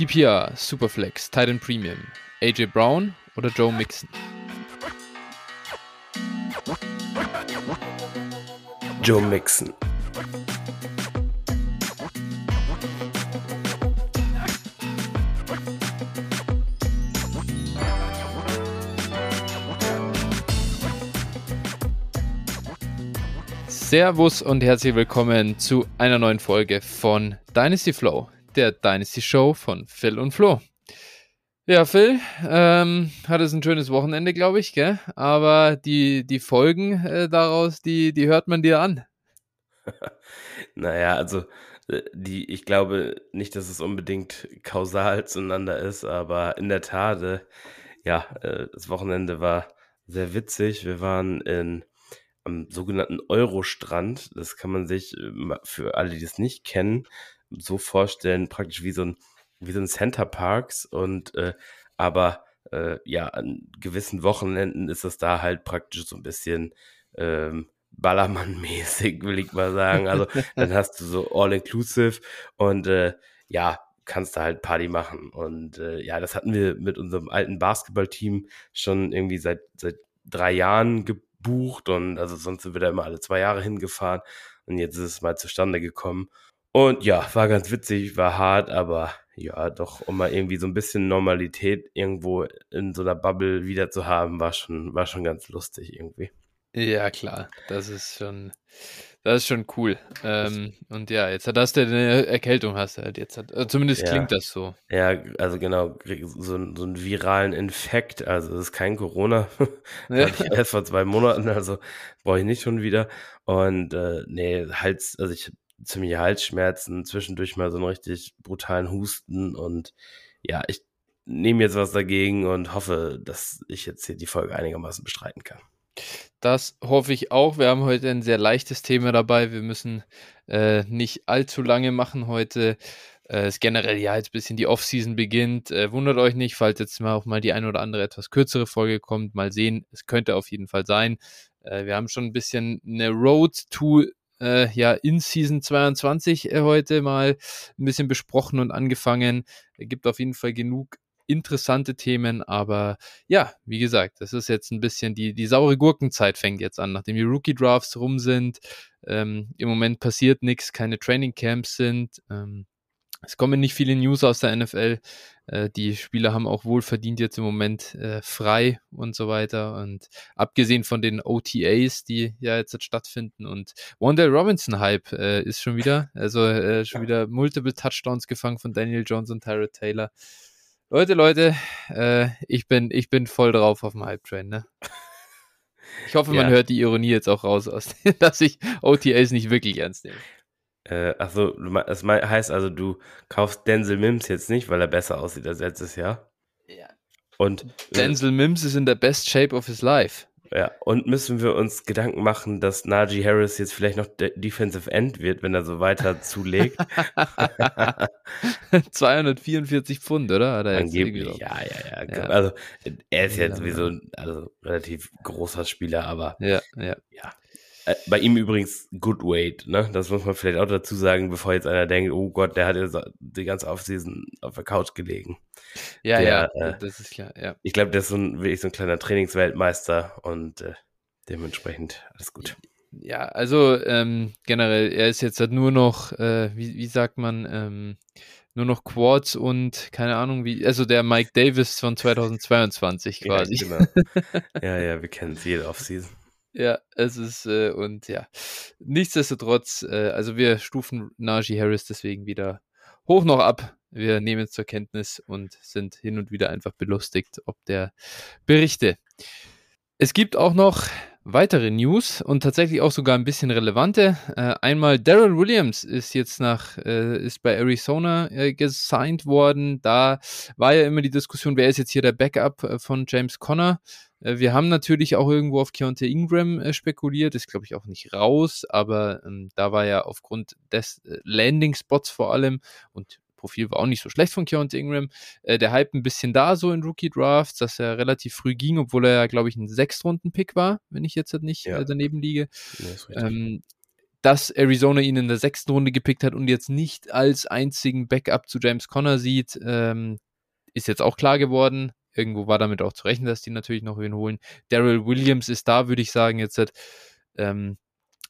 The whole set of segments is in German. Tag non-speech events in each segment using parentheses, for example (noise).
PPR, Superflex, Titan Premium, AJ Brown oder Joe Mixon? Joe Mixon. Servus und herzlich willkommen zu einer neuen Folge von Dynasty Flow, der Dynasty Show von Phil und Flo. Ja, Phil, ähm, hat es ein schönes Wochenende, glaube ich, gell? Aber die, die Folgen äh, daraus, die, die hört man dir an. (laughs) naja, also äh, die, ich glaube nicht, dass es unbedingt kausal zueinander ist, aber in der Tat, äh, ja, äh, das Wochenende war sehr witzig. Wir waren in am sogenannten Eurostrand. Das kann man sich äh, für alle, die das nicht kennen, so vorstellen, praktisch wie so ein, wie so ein Center Parks und äh, aber äh, ja, an gewissen Wochenenden ist es da halt praktisch so ein bisschen ähm, Ballermann-mäßig, will ich mal sagen. Also (laughs) dann hast du so All-Inclusive und äh, ja, kannst da halt Party machen. Und äh, ja, das hatten wir mit unserem alten Basketballteam schon irgendwie seit, seit drei Jahren ge gebucht und also sonst sind wir da immer alle zwei Jahre hingefahren und jetzt ist es mal zustande gekommen. Und ja, war ganz witzig, war hart, aber ja, doch, um mal irgendwie so ein bisschen Normalität irgendwo in so einer Bubble wieder zu haben, war schon, war schon ganz lustig irgendwie. Ja, klar, das ist schon, das ist schon cool. Ähm, und ja, jetzt hast du eine Erkältung, hast du halt jetzt. Äh, zumindest ja. klingt das so. Ja, also genau, so, so einen viralen Infekt. Also es ist kein Corona. (laughs) Ja. Hatte ich erst vor zwei Monaten, also brauche ich nicht schon wieder. Und äh, nee, Hals, also ich ziemliche Halsschmerzen, zwischendurch mal so einen richtig brutalen Husten und ja, ich nehme jetzt was dagegen und hoffe, dass ich jetzt hier die Folge einigermaßen bestreiten kann. Das hoffe ich auch. Wir haben heute ein sehr leichtes Thema dabei. Wir müssen äh, nicht allzu lange machen heute. Äh, es generell ja jetzt ein bisschen die Offseason beginnt. Äh, wundert euch nicht, falls jetzt mal auch mal die ein oder andere etwas kürzere Folge kommt. Mal sehen. Es könnte auf jeden Fall sein. Äh, wir haben schon ein bisschen eine Road to äh, ja, in Season 22 äh, heute mal ein bisschen besprochen und angefangen. Gibt auf jeden Fall genug interessante Themen, aber ja, wie gesagt, das ist jetzt ein bisschen die, die saure Gurkenzeit fängt jetzt an, nachdem die Rookie-Drafts rum sind. Ähm, Im Moment passiert nichts, keine Training Camps sind. Ähm, es kommen nicht viele News aus der NFL. Äh, die Spieler haben auch wohlverdient jetzt im Moment äh, frei und so weiter. Und abgesehen von den OTAs, die ja jetzt stattfinden und Wandale Robinson Hype äh, ist schon wieder, also schon wieder multiple Touchdowns gefangen von Daniel Jones und Tyrod Taylor. Leute, Leute, ich, bin, ich bin voll drauf auf dem Hype-Train, ne? Ich hoffe, man ja. hört die Ironie jetzt auch raus, aus, (laughs) dass ich OTAs nicht wirklich ernst nehme. Äh, achso, das heißt also, du kaufst Denzel Mims jetzt nicht, weil er besser aussieht als letztes Jahr? Ja. Und Denzel Mims ist in der best shape of his life. Ja, und müssen wir uns Gedanken machen, dass Najee Harris jetzt vielleicht noch Defensive End wird, wenn er so weiter zulegt? (laughs) 244 Pfund, oder? Hat er Angeblich, ja, ja, ja, ja, Also, er ist ja sowieso also relativ großer Spieler, aber ja, ja. ja. Äh, bei ihm übrigens Good Weight, ne? Das muss man vielleicht auch dazu sagen, bevor jetzt einer denkt, oh Gott, der hat jetzt die ganze Offseason auf der Couch gelegen. Ja, der, ja, äh, das ist klar, ja. Ich glaube, der ist so ein, wirklich so ein kleiner Trainingsweltmeister und äh, dementsprechend alles gut. Ja, also ähm, generell, er ist jetzt halt nur noch, äh, wie, wie sagt man, ähm, nur noch Quads und keine Ahnung wie, also der Mike Davis von (laughs) 2022 quasi. Ja, genau. ja, ja, wir kennen es jede (laughs) Offseason. Ja, es ist, äh, und ja, nichtsdestotrotz, äh, also wir stufen Najee Harris deswegen wieder hoch noch ab. Wir nehmen es zur Kenntnis und sind hin und wieder einfach belustigt, ob der Berichte. Es gibt auch noch weitere News und tatsächlich auch sogar ein bisschen relevante. Äh, einmal Daryl Williams ist jetzt nach, äh, ist bei Arizona äh, gesigned worden. Da war ja immer die Diskussion, wer ist jetzt hier der Backup äh, von James Conner. Äh, wir haben natürlich auch irgendwo auf Keontae Ingram äh, spekuliert, ist glaube ich auch nicht raus, aber ähm, da war ja aufgrund des äh, Landing-Spots vor allem und Profil war auch nicht so schlecht von Keontae Ingram. Äh, der Hype ein bisschen da so in Rookie Drafts, dass er relativ früh ging, obwohl er ja, glaube ich, ein Sechstrunden-Pick war, wenn ich jetzt nicht ja. äh, daneben liege. Ja, ähm, dass Arizona ihn in der sechsten Runde gepickt hat und jetzt nicht als einzigen Backup zu James Conner sieht, ähm, ist jetzt auch klar geworden. Irgendwo war damit auch zu rechnen, dass die natürlich noch wen holen. Daryl Williams ist da, würde ich sagen, jetzt ähm,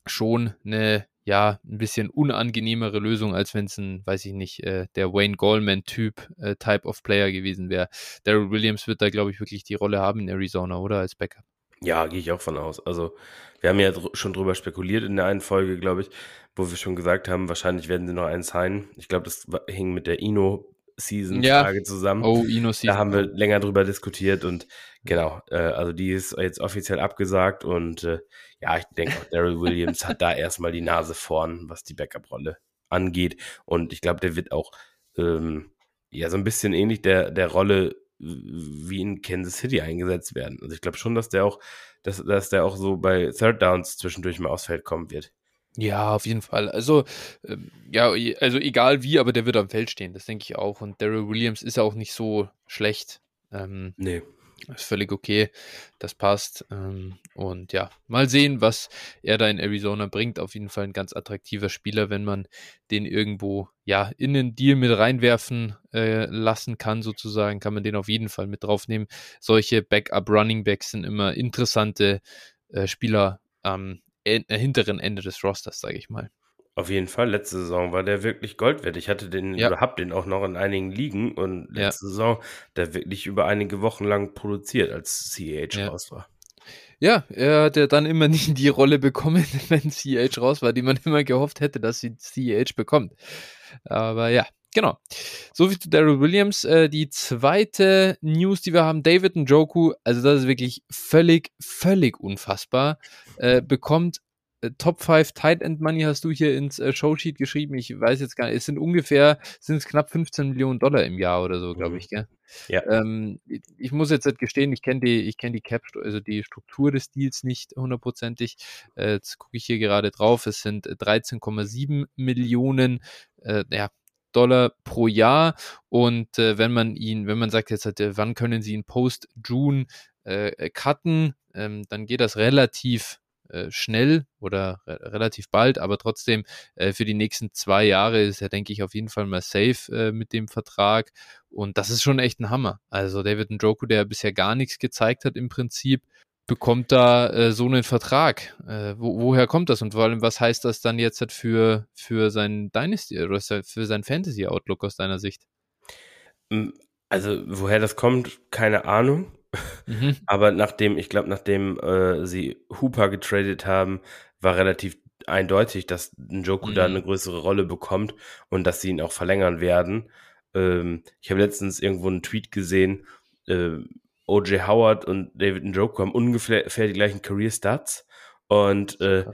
schon eine ja, ein bisschen unangenehmere Lösung, als wenn es ein, weiß ich nicht, äh, der Wayne Gallman-Typ äh, Type of Player gewesen wäre. Daryl Williams wird da, glaube ich, wirklich die Rolle haben in Arizona, oder? Als Backup. Ja, gehe ich auch von aus. Also, wir haben ja dr schon drüber spekuliert in der einen Folge, glaube ich, wo wir schon gesagt haben, wahrscheinlich werden sie noch einen sein. Ich glaube, das hing mit der Ino Season-Frage ja. zusammen. Oh, Ino Season. Da haben wir länger drüber diskutiert und genau, äh, also die ist jetzt offiziell abgesagt und äh, ja, ich denke auch Daryl Williams hat da (laughs) erstmal die Nase vorn, was die Backup-Rolle angeht und ich glaube, der wird auch ähm, ja so ein bisschen ähnlich der, der Rolle wie in Kansas City eingesetzt werden. Also ich glaube schon, dass der auch, dass, dass der auch so bei Third Downs zwischendurch mal aufs Feld kommen wird. Ja, auf jeden Fall. Also, ähm, ja, also egal wie, aber der wird am Feld stehen, das denke ich auch. Und Daryl Williams ist auch nicht so schlecht. Ähm, nee. Ist völlig okay. Das passt. Ähm, und ja, mal sehen, was er da in Arizona bringt. Auf jeden Fall ein ganz attraktiver Spieler, wenn man den irgendwo ja in den Deal mit reinwerfen äh, lassen kann, sozusagen, kann man den auf jeden Fall mit draufnehmen. Solche Backup Running Backs sind immer interessante äh, Spieler am hinteren Ende des Rosters, sage ich mal. Auf jeden Fall, letzte Saison war der wirklich Gold wert. Ich hatte den ja. oder hab den auch noch in einigen Ligen und letzte ja. Saison der wirklich über einige Wochen lang produziert, als CH ja. raus war. Ja, er hat ja dann immer (laughs) nie die Rolle bekommen, (laughs) wenn CH raus war, die man immer gehofft hätte, dass sie CH bekommt. Aber ja, genau. Soviel zu Daryl Williams. Äh, die zweite News, die wir haben, David Njoku, also das ist wirklich völlig, völlig unfassbar, äh, bekommt äh, Top 5 Tight End Money hast du hier ins äh, Showsheet geschrieben. Ich weiß jetzt gar nicht, es sind ungefähr, sind es knapp 15 Millionen Dollar im Jahr oder so, glaube mhm. ich, gell? Ja. Ähm, ich muss jetzt halt gestehen, ich kenne die, ich kenne die Cap, also die Struktur des Deals nicht hundertprozentig. Äh, jetzt gucke ich hier gerade drauf. Es sind 13,7 Millionen, äh, ja, Dollar pro Jahr. Und äh, wenn man ihn, wenn man sagt jetzt, halt, äh, wann können Sie ihn post-June äh, cutten, ähm, dann geht das relativ äh, schnell oder re relativ bald, aber trotzdem äh, für die nächsten zwei Jahre ist er, denke ich, auf jeden Fall mal safe äh, mit dem Vertrag. Und das ist schon echt ein Hammer. Also David Njoku, der bisher gar nichts gezeigt hat im Prinzip, bekommt da äh, so einen Vertrag. Äh, wo, woher kommt das und vor allem, was heißt das dann jetzt halt für, für sein Dynasty oder für sein Fantasy-Outlook aus deiner Sicht? Hm, also, woher das kommt, keine Ahnung. Mhm. (laughs) Aber nachdem, ich glaube, nachdem äh, sie Hooper getradet haben, war relativ eindeutig, dass Njoku mhm. da eine größere Rolle bekommt und dass sie ihn auch verlängern werden. Ähm, ich habe letztens irgendwo einen Tweet gesehen, äh, O.J. Howard und David Njoku haben ungefähr die gleichen Career Stats und äh,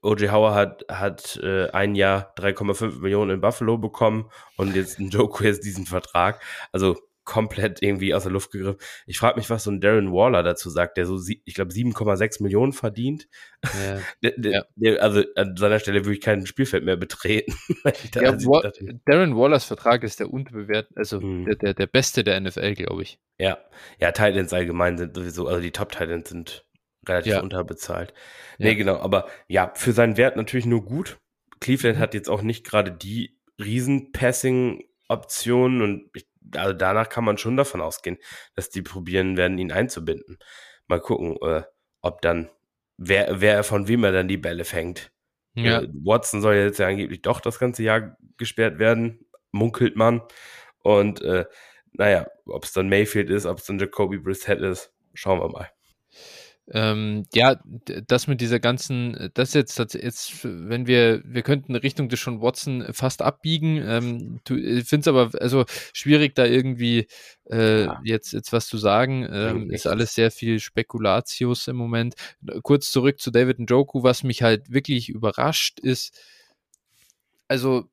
O.J. Howard hat, hat äh, ein Jahr 3,5 Millionen in Buffalo bekommen und jetzt Njoku (laughs) jetzt diesen Vertrag. Also komplett irgendwie aus der Luft gegriffen. Ich frage mich, was so ein Darren Waller dazu sagt, der so, ich glaube, 7,6 Millionen verdient. Ja, (laughs) der, der, ja. Also an seiner Stelle würde ich kein Spielfeld mehr betreten. (laughs) ja, Wa Darren Wallers Vertrag ist der unterbewertet, also mhm. der, der, der beste der NFL, glaube ich. Ja, ja, Titans allgemein sind sowieso, also die Top-Titans sind relativ ja. unterbezahlt. Nee, genau, aber ja, für seinen Wert natürlich nur gut. Cleveland mhm. hat jetzt auch nicht gerade die Riesen-Passing-Optionen und ich also danach kann man schon davon ausgehen, dass die probieren werden, ihn einzubinden. Mal gucken, äh, ob dann, wer, wer von wem er dann die Bälle fängt. Ja. Äh, Watson soll jetzt ja angeblich doch das ganze Jahr gesperrt werden, munkelt man. Und äh, naja, ob es dann Mayfield ist, ob es dann Jacoby Brissett ist, schauen wir mal. Ähm, ja, das mit dieser ganzen, das jetzt, das jetzt, wenn wir, wir könnten Richtung des schon Watson fast abbiegen. Ähm, du, ich finde es aber also schwierig, da irgendwie äh, ja. jetzt, jetzt was zu sagen. Ähm, ist alles sehr viel Spekulatius im Moment. Kurz zurück zu David Njoku, was mich halt wirklich überrascht ist. Also,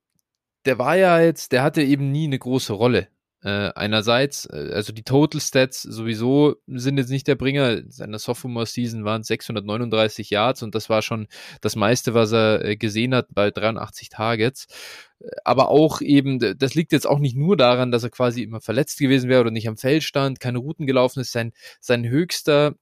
der war ja jetzt, der hatte eben nie eine große Rolle äh, einerseits, äh, also die Total Stats sowieso sind jetzt nicht der Bringer. Seine Sophomore-Season waren 639 Yards und das war schon das meiste, was er äh, gesehen hat bei 83 Targets. Aber auch eben, das liegt jetzt auch nicht nur daran, dass er quasi immer verletzt gewesen wäre oder nicht am Feld stand, keine Routen gelaufen ist. Sein, sein höchster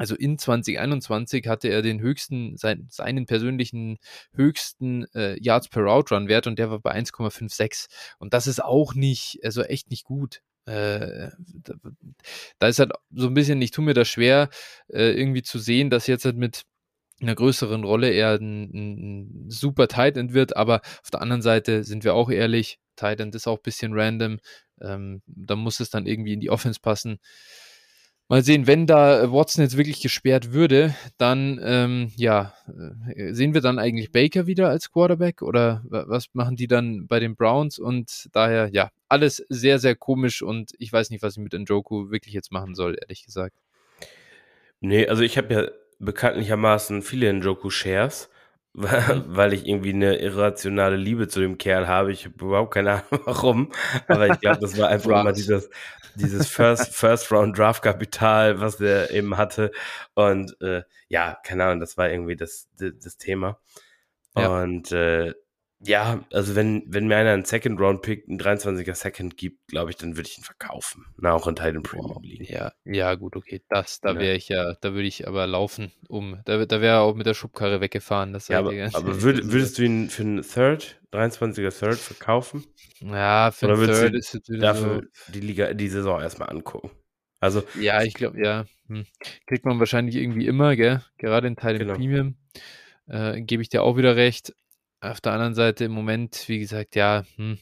Also in 2021 hatte er den höchsten, sein, seinen persönlichen höchsten äh, Yards per Route Run Wert und der war bei 1,56. Und das ist auch nicht, also echt nicht gut. Äh, da, da, ist halt so ein bisschen, ich tue mir das schwer, äh, irgendwie zu sehen, dass jetzt halt mit einer größeren Rolle er ein, ein super Tight End wird, aber auf der anderen Seite sind wir auch ehrlich, Tight End ist auch ein bisschen random, ähm, da muss es dann irgendwie in die Offense passen. Mal sehen, wenn da äh, Watson jetzt wirklich gesperrt würde, dann ähm, ja, äh, sehen wir dann eigentlich Baker wieder als Quarterback oder was machen die dann bei den Browns? Und daher, ja, alles sehr, sehr komisch und ich weiß nicht, was ich mit Njoku wirklich jetzt machen soll, ehrlich gesagt. Nee, also ich habe ja bekanntlichermaßen viele Njoku-Shares (laughs) Mhm. weil ich irgendwie eine irrationale Liebe zu dem Kerl habe. Ich habe überhaupt keine Ahnung (laughs) warum, aber ich glaube, das war einfach immer dieses, dieses First, First Round Draft Kapital, was der eben hatte. Und äh, ja, keine Ahnung, das war irgendwie das, das, das Thema. Ja. Und äh, ja, also wenn, wenn mir einer einen Second Round Pick, einen 23er Second gibt, glaube ich, dann würde ich ihn verkaufen. Na, auch in Titan Premium League. Ja, ja, gut, okay. Das, da wäre ich ja, da würde ich aber laufen, um, da, da wäre er auch mit der Schubkarre weggefahren. Das ja, aber, aber würd, würdest du ihn für einen Third, 23er Third verkaufen? (laughs) Ja, für einen Third ist es dafür so. die Liga, die Saison erstmal angucken. Also. Ja, ich glaube, ja. Hm. Kriegt man wahrscheinlich irgendwie immer, gell? Gerade in Titan genau. Premium. Äh, Gebe ich dir auch wieder recht. Auf der anderen Seite im Moment, wie gesagt, ja, hm,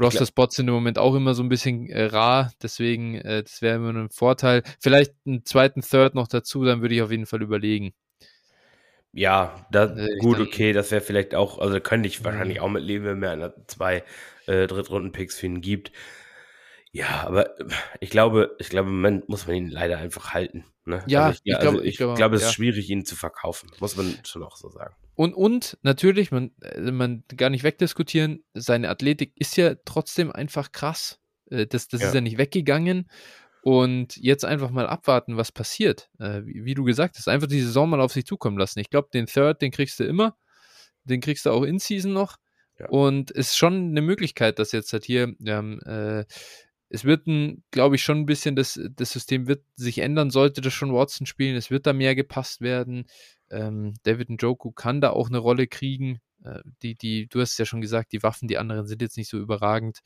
Roster-Spots sind im Moment auch immer so ein bisschen äh, rar, deswegen, äh, das wäre immer ein Vorteil. Vielleicht einen zweiten Third noch dazu, dann würde ich auf jeden Fall überlegen. Ja, das, äh, gut, dann, okay, das wäre vielleicht auch, also könnte ich wahrscheinlich auch mit leben, wenn mir einer zwei äh, Drittrunden-Picks für ihn gibt. Ja, aber ich glaube, ich glaube, im Moment muss man ihn leider einfach halten. Ne? Ja, also ich, ich, glaube, ich, glaube, glaub, es ja. ist schwierig, ihn zu verkaufen. Muss man schon auch so sagen. Und, und natürlich, man, äh, man gar nicht wegdiskutieren, seine Athletik ist ja trotzdem einfach krass. Äh, das, das ja. ist ja nicht weggegangen. Und jetzt einfach mal abwarten, was passiert. Äh, wie, wie, du gesagt hast, einfach die Saison mal auf sich zukommen lassen. Ich glaube, den Third, den kriegst du immer. Den kriegst du auch in Season noch. Ja. Und ist schon eine Möglichkeit, dass jetzt halt hier, haben äh, es wird, glaube ich, schon ein bisschen, das, das System wird sich ändern, sollte das schon Watson spielen. Es wird da mehr gepasst werden. Ähm, David Njoku kann da auch eine Rolle kriegen. Äh, die, die, du hast ja schon gesagt, die Waffen, die anderen sind jetzt nicht so überragend.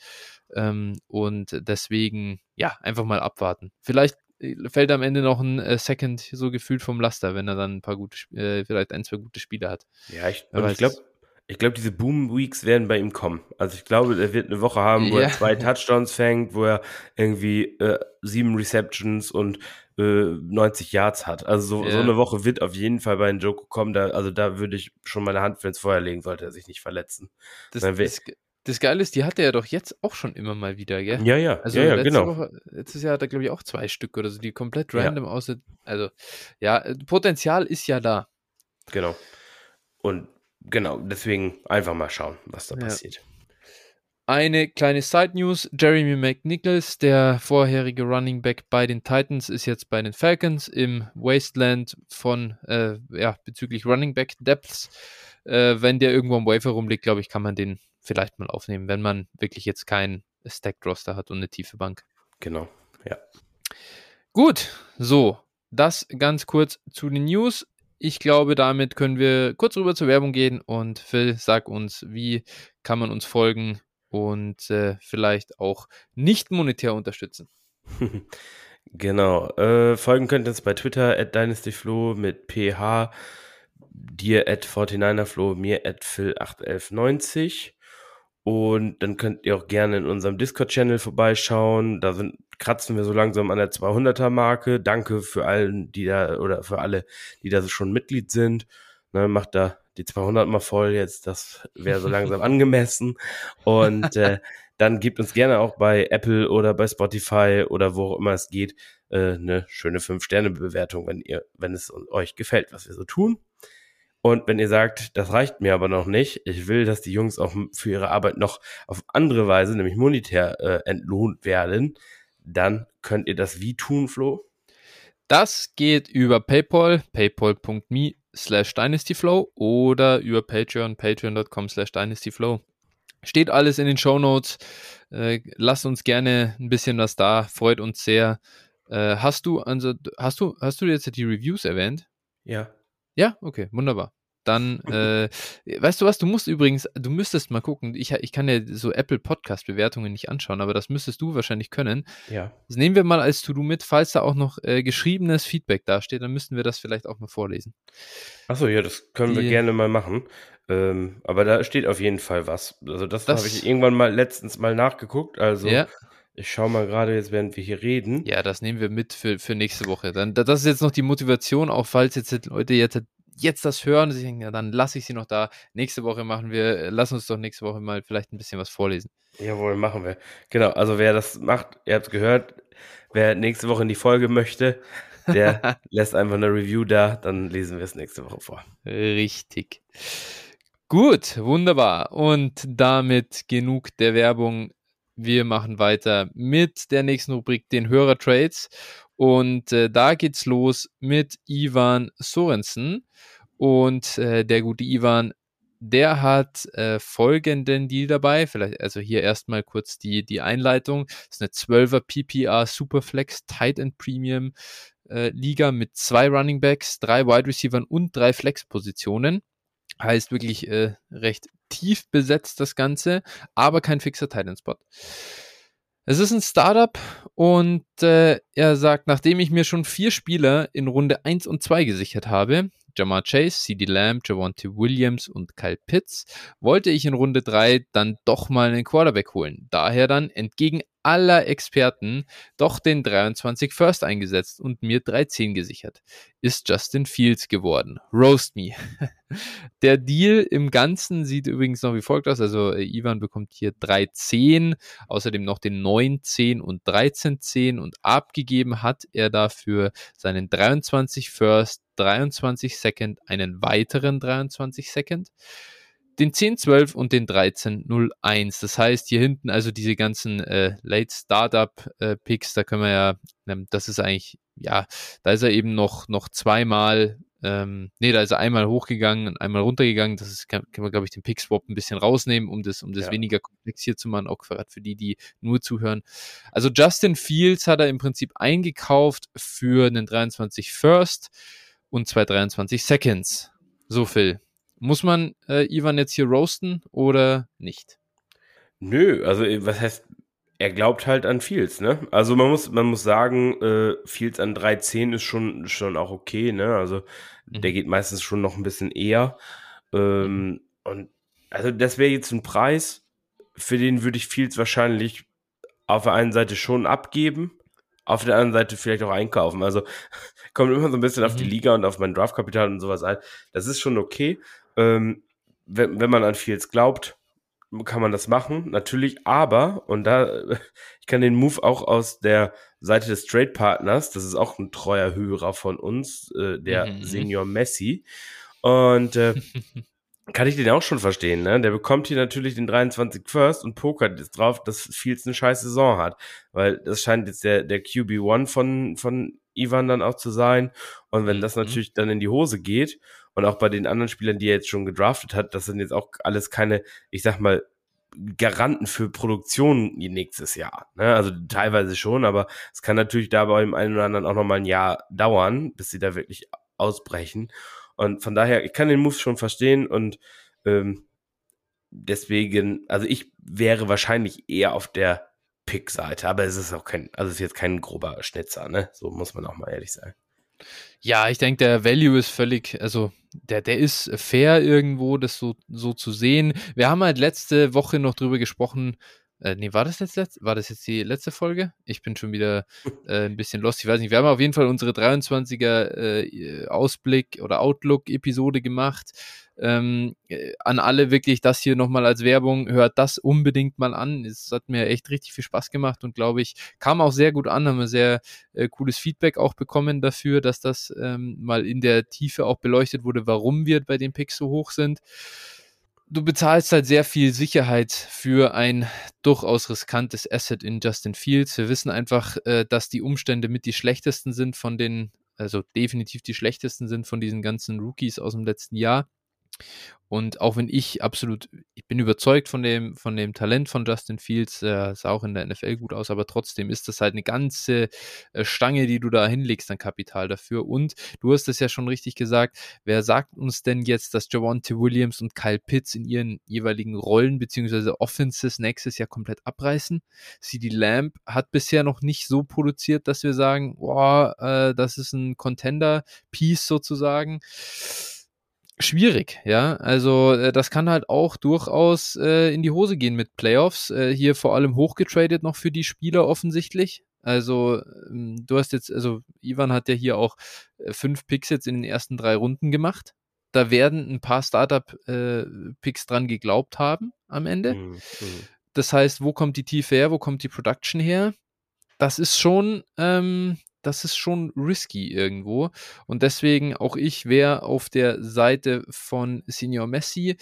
Ähm, und deswegen, ja, einfach mal abwarten. Vielleicht äh, fällt am Ende noch ein äh, Second so gefühlt vom Laster, wenn er dann ein paar gute, äh, vielleicht ein, zwei gute Spiele hat. Ja, ich, ich glaube, ich glaube, diese Boom-Weeks werden bei ihm kommen. Also ich glaube, er wird eine Woche haben, wo ja. er zwei (laughs) Touchdowns fängt, wo er irgendwie äh, sieben Receptions und äh, 90 Yards hat. Also so, ja. so eine Woche wird auf jeden Fall bei Joko kommen. Da, also da würde ich schon meine Hand für ins Feuer legen, sollte er sich nicht verletzen. Das, das, das Geile ist, die hatte er doch jetzt auch schon immer mal wieder, gell? Ja, ja. Also ja, ja, genau. Woche, letztes Jahr hat er, glaube ich, auch zwei Stück oder so, die komplett random ja. außer. Also, ja, Potenzial ist ja da. Genau. Und genau, deswegen einfach mal schauen, was da ja. passiert. Eine kleine Side News: Jeremy McNichols, der vorherige Running Back bei den Titans, ist jetzt bei den Falcons im Wasteland von, äh, ja, bezüglich Running Back Depths. Äh, wenn der irgendwo am Wafer rumliegt, glaube ich, kann man den vielleicht mal aufnehmen, wenn man wirklich jetzt kein Stacked Roster hat und eine tiefe Bank. Genau, ja. Gut, so, das ganz kurz zu den News ich glaube, damit können wir kurz rüber zur Werbung gehen und Phil, sag uns, wie kann man uns folgen und äh, vielleicht auch nicht monetär unterstützen. (laughs) genau. Äh, folgen könnt ihr uns bei Twitter at DynastyFlo mit PH, dir at 49erFlo, mir at Phil81190. Und dann könnt ihr auch gerne in unserem Discord-Channel vorbeischauen. Da sind, kratzen wir so langsam an der 200er-Marke. Danke für allen, die da, oder für alle, die da schon Mitglied sind. Ne, macht da die 200 mal voll jetzt. Das wäre so langsam angemessen. Und äh, dann gebt uns gerne auch bei Apple oder bei Spotify oder wo auch immer es geht, äh, eine schöne 5-Sterne-Bewertung, wenn ihr, wenn es euch gefällt, was wir so tun. Und wenn ihr sagt, das reicht mir aber noch nicht, ich will, dass die Jungs auch für ihre Arbeit noch auf andere Weise, nämlich monetär, äh, entlohnt werden, dann könnt ihr das wie tun, Flo? Das geht über PayPal, paypal.me slash dynastyflow oder über Patreon, patreon.com slash dynastyflow. Steht alles in den Show Notes. Äh, lasst uns gerne ein bisschen was da, freut uns sehr. Äh, hast du, also, hast du, hast du jetzt die Reviews erwähnt? Ja. Ja, okay, wunderbar. Dann, äh, weißt du was, du musst übrigens, du müsstest mal gucken, ich, ich kann ja so Apple Podcast-Bewertungen nicht anschauen, aber das müsstest du wahrscheinlich können. Ja. Das nehmen wir mal als To-Do mit, falls da auch noch äh, geschriebenes Feedback dasteht, dann müssten wir das vielleicht auch mal vorlesen. Achso, ja, das können Die- wir gerne mal machen. Ähm, aber da steht auf jeden Fall was. Also das, Das- habe ich irgendwann mal letztens mal nachgeguckt. Also Ja, ich schaue mal gerade jetzt, während wir hier reden. ja, das nehmen wir mit für, für nächste Woche. Dann, da- das ist jetzt noch die Motivation, auch falls jetzt Leute jetzt, jetzt das hören, sie denken, ja, dann lasse ich sie noch da. Nächste Woche machen wir, äh, lass uns doch nächste Woche mal vielleicht ein bisschen was vorlesen. Jawohl, machen wir. Genau, also wer das macht, ihr habt es gehört, wer nächste Woche in die Folge möchte, der (laughs) lässt einfach eine Review da, dann lesen wir es nächste Woche vor. Richtig. Gut, wunderbar. Und damit genug der Werbung. Wir machen weiter mit der nächsten Rubrik, den Hörertrades. Und äh, da geht's los mit Ivan Sorensen. Und äh, der gute Ivan, der hat äh, folgenden Deal dabei. Vielleicht, also hier erstmal kurz die, die Einleitung. Das ist eine 12er PPR Superflex Tight End Premium äh, Liga mit zwei Running Backs, drei Wide Receivern und drei Flex-Positionen. Heißt wirklich äh, recht tief besetzt das Ganze, aber kein fixer Titan-Spot. Es ist ein Startup und äh, er sagt, nachdem ich mir schon vier Spieler in Runde 1 und 2 gesichert habe, Jamar Chase, CD Lamb, Javonte Williams und Kyle Pitts, wollte ich in Runde 3 dann doch mal einen Quarterback holen. Daher dann entgegen aller Experten doch den 23 First eingesetzt und mir 13 gesichert. Ist Justin Fields geworden. Roast me. (laughs) Der Deal im Ganzen sieht übrigens noch wie folgt aus. Also äh, Ivan bekommt hier 310, außerdem noch den 910 und 1310 und abgegeben hat er dafür seinen 23 First, 23 Second, einen weiteren 23 Second den 10-12 und den 13-01. Das heißt, hier hinten also diese ganzen äh, Late Startup äh, Picks, da können wir ja, ähm, das ist eigentlich, ja, da ist er eben noch, noch zweimal, ähm, nee, da ist er einmal hochgegangen und einmal runtergegangen. Das ist, kann, kann man, glaube ich, den Pick-Swap ein bisschen rausnehmen, um das, um das Ja. weniger komplex hier zu machen, auch gerade für die, die nur zuhören. Also Justin Fields hat er im Prinzip eingekauft für einen 23 First und zwei 23 Seconds. So viel. Muss man äh, Ivan jetzt hier roasten oder nicht? Nö, also äh, was heißt, er glaubt halt an Fields, ne? Also man muss, man muss sagen, äh, Fields an 3.10 ist schon, schon auch okay, ne? Also Mhm. der geht meistens schon noch ein bisschen eher. Ähm, Und also das wäre jetzt ein Preis, für den würde ich Fields wahrscheinlich auf der einen Seite schon abgeben, auf der anderen Seite vielleicht auch einkaufen. Also (laughs) kommt immer so ein bisschen auf die Mhm. Liga und auf mein Draftkapital und sowas ein. Das ist schon okay. Ähm, wenn, wenn man an Fields glaubt, kann man das machen, natürlich, aber, und da, (laughs) ich kann den Move auch aus der Seite des Trade-Partners, das ist auch ein treuer Hörer von uns, äh, der Mhm. Senior Messi, und äh, (laughs) kann ich den auch schon verstehen, ne? Der bekommt hier natürlich den 23 First und pokert jetzt drauf, dass Fields eine scheiß Saison hat, weil das scheint jetzt der, der QB1 von, von Ivan dann auch zu sein, und wenn das Mhm. natürlich dann in die Hose geht, und auch bei den anderen Spielern, die er jetzt schon gedraftet hat, das sind jetzt auch alles keine, ich sag mal, Garanten für Produktion nächstes Jahr. Ne? Also teilweise schon, aber es kann natürlich da bei dem einen oder anderen auch nochmal ein Jahr dauern, bis sie da wirklich ausbrechen. Und von daher, ich kann den Move schon verstehen und ähm, deswegen, also ich wäre wahrscheinlich eher auf der Pick-Seite, aber es ist auch kein, also es ist jetzt kein grober Schnitzer, ne? So muss man auch mal ehrlich sein. Ja, ich denke, der Value ist völlig, also der, der ist fair irgendwo, das so, so zu sehen. Wir haben halt letzte Woche noch drüber gesprochen. Äh, nee, war das jetzt letzt, war das jetzt die letzte Folge? Ich bin schon wieder (laughs) äh, ein bisschen lost. Ich weiß nicht. Wir haben auf jeden Fall unsere 23er äh, Ausblick oder Outlook-Episode gemacht. Ähm, äh, an alle wirklich das hier nochmal als Werbung. Hört das unbedingt mal an. Es hat mir echt richtig viel Spaß gemacht und glaube ich, kam auch sehr gut an. Haben wir sehr äh, cooles Feedback auch bekommen dafür, dass das ähm, mal in der Tiefe auch beleuchtet wurde, warum wir bei den Picks so hoch sind. Du bezahlst halt sehr viel Sicherheit für ein durchaus riskantes Asset in Justin Fields. Wir wissen einfach, äh, dass die Umstände mit die schlechtesten sind von den, also definitiv die schlechtesten sind von diesen ganzen Rookies aus dem letzten Jahr. Und auch wenn ich absolut, ich bin überzeugt von dem, von dem Talent von Justin Fields, äh, sah auch in der NFL gut aus, aber trotzdem ist das halt eine ganze äh, Stange, die du da hinlegst an Kapital dafür. Und du hast es ja schon richtig gesagt, wer sagt uns denn jetzt, dass Javante Williams und Kyle Pitts in ihren jeweiligen Rollen bzw. Offenses nächstes Jahr komplett abreißen? CD Lamb hat bisher noch nicht so produziert, dass wir sagen, boah, äh, das ist ein Contender-Piece sozusagen schwierig, ja. Also äh, das kann halt auch durchaus äh, in die Hose gehen mit Playoffs. Äh, hier vor allem hochgetradet noch für die Spieler offensichtlich. Also ähm, du hast jetzt, also Ivan hat ja hier auch äh, fünf Picks jetzt in den ersten drei Runden gemacht. Da werden ein paar Startup-Picks äh, dran geglaubt haben am Ende. Mhm, mhm. Das heißt, wo kommt die Tiefe her, wo kommt die Production her? Das ist schon, ähm, das ist schon risky irgendwo. Und deswegen auch ich wäre auf der Seite von Senior Messi,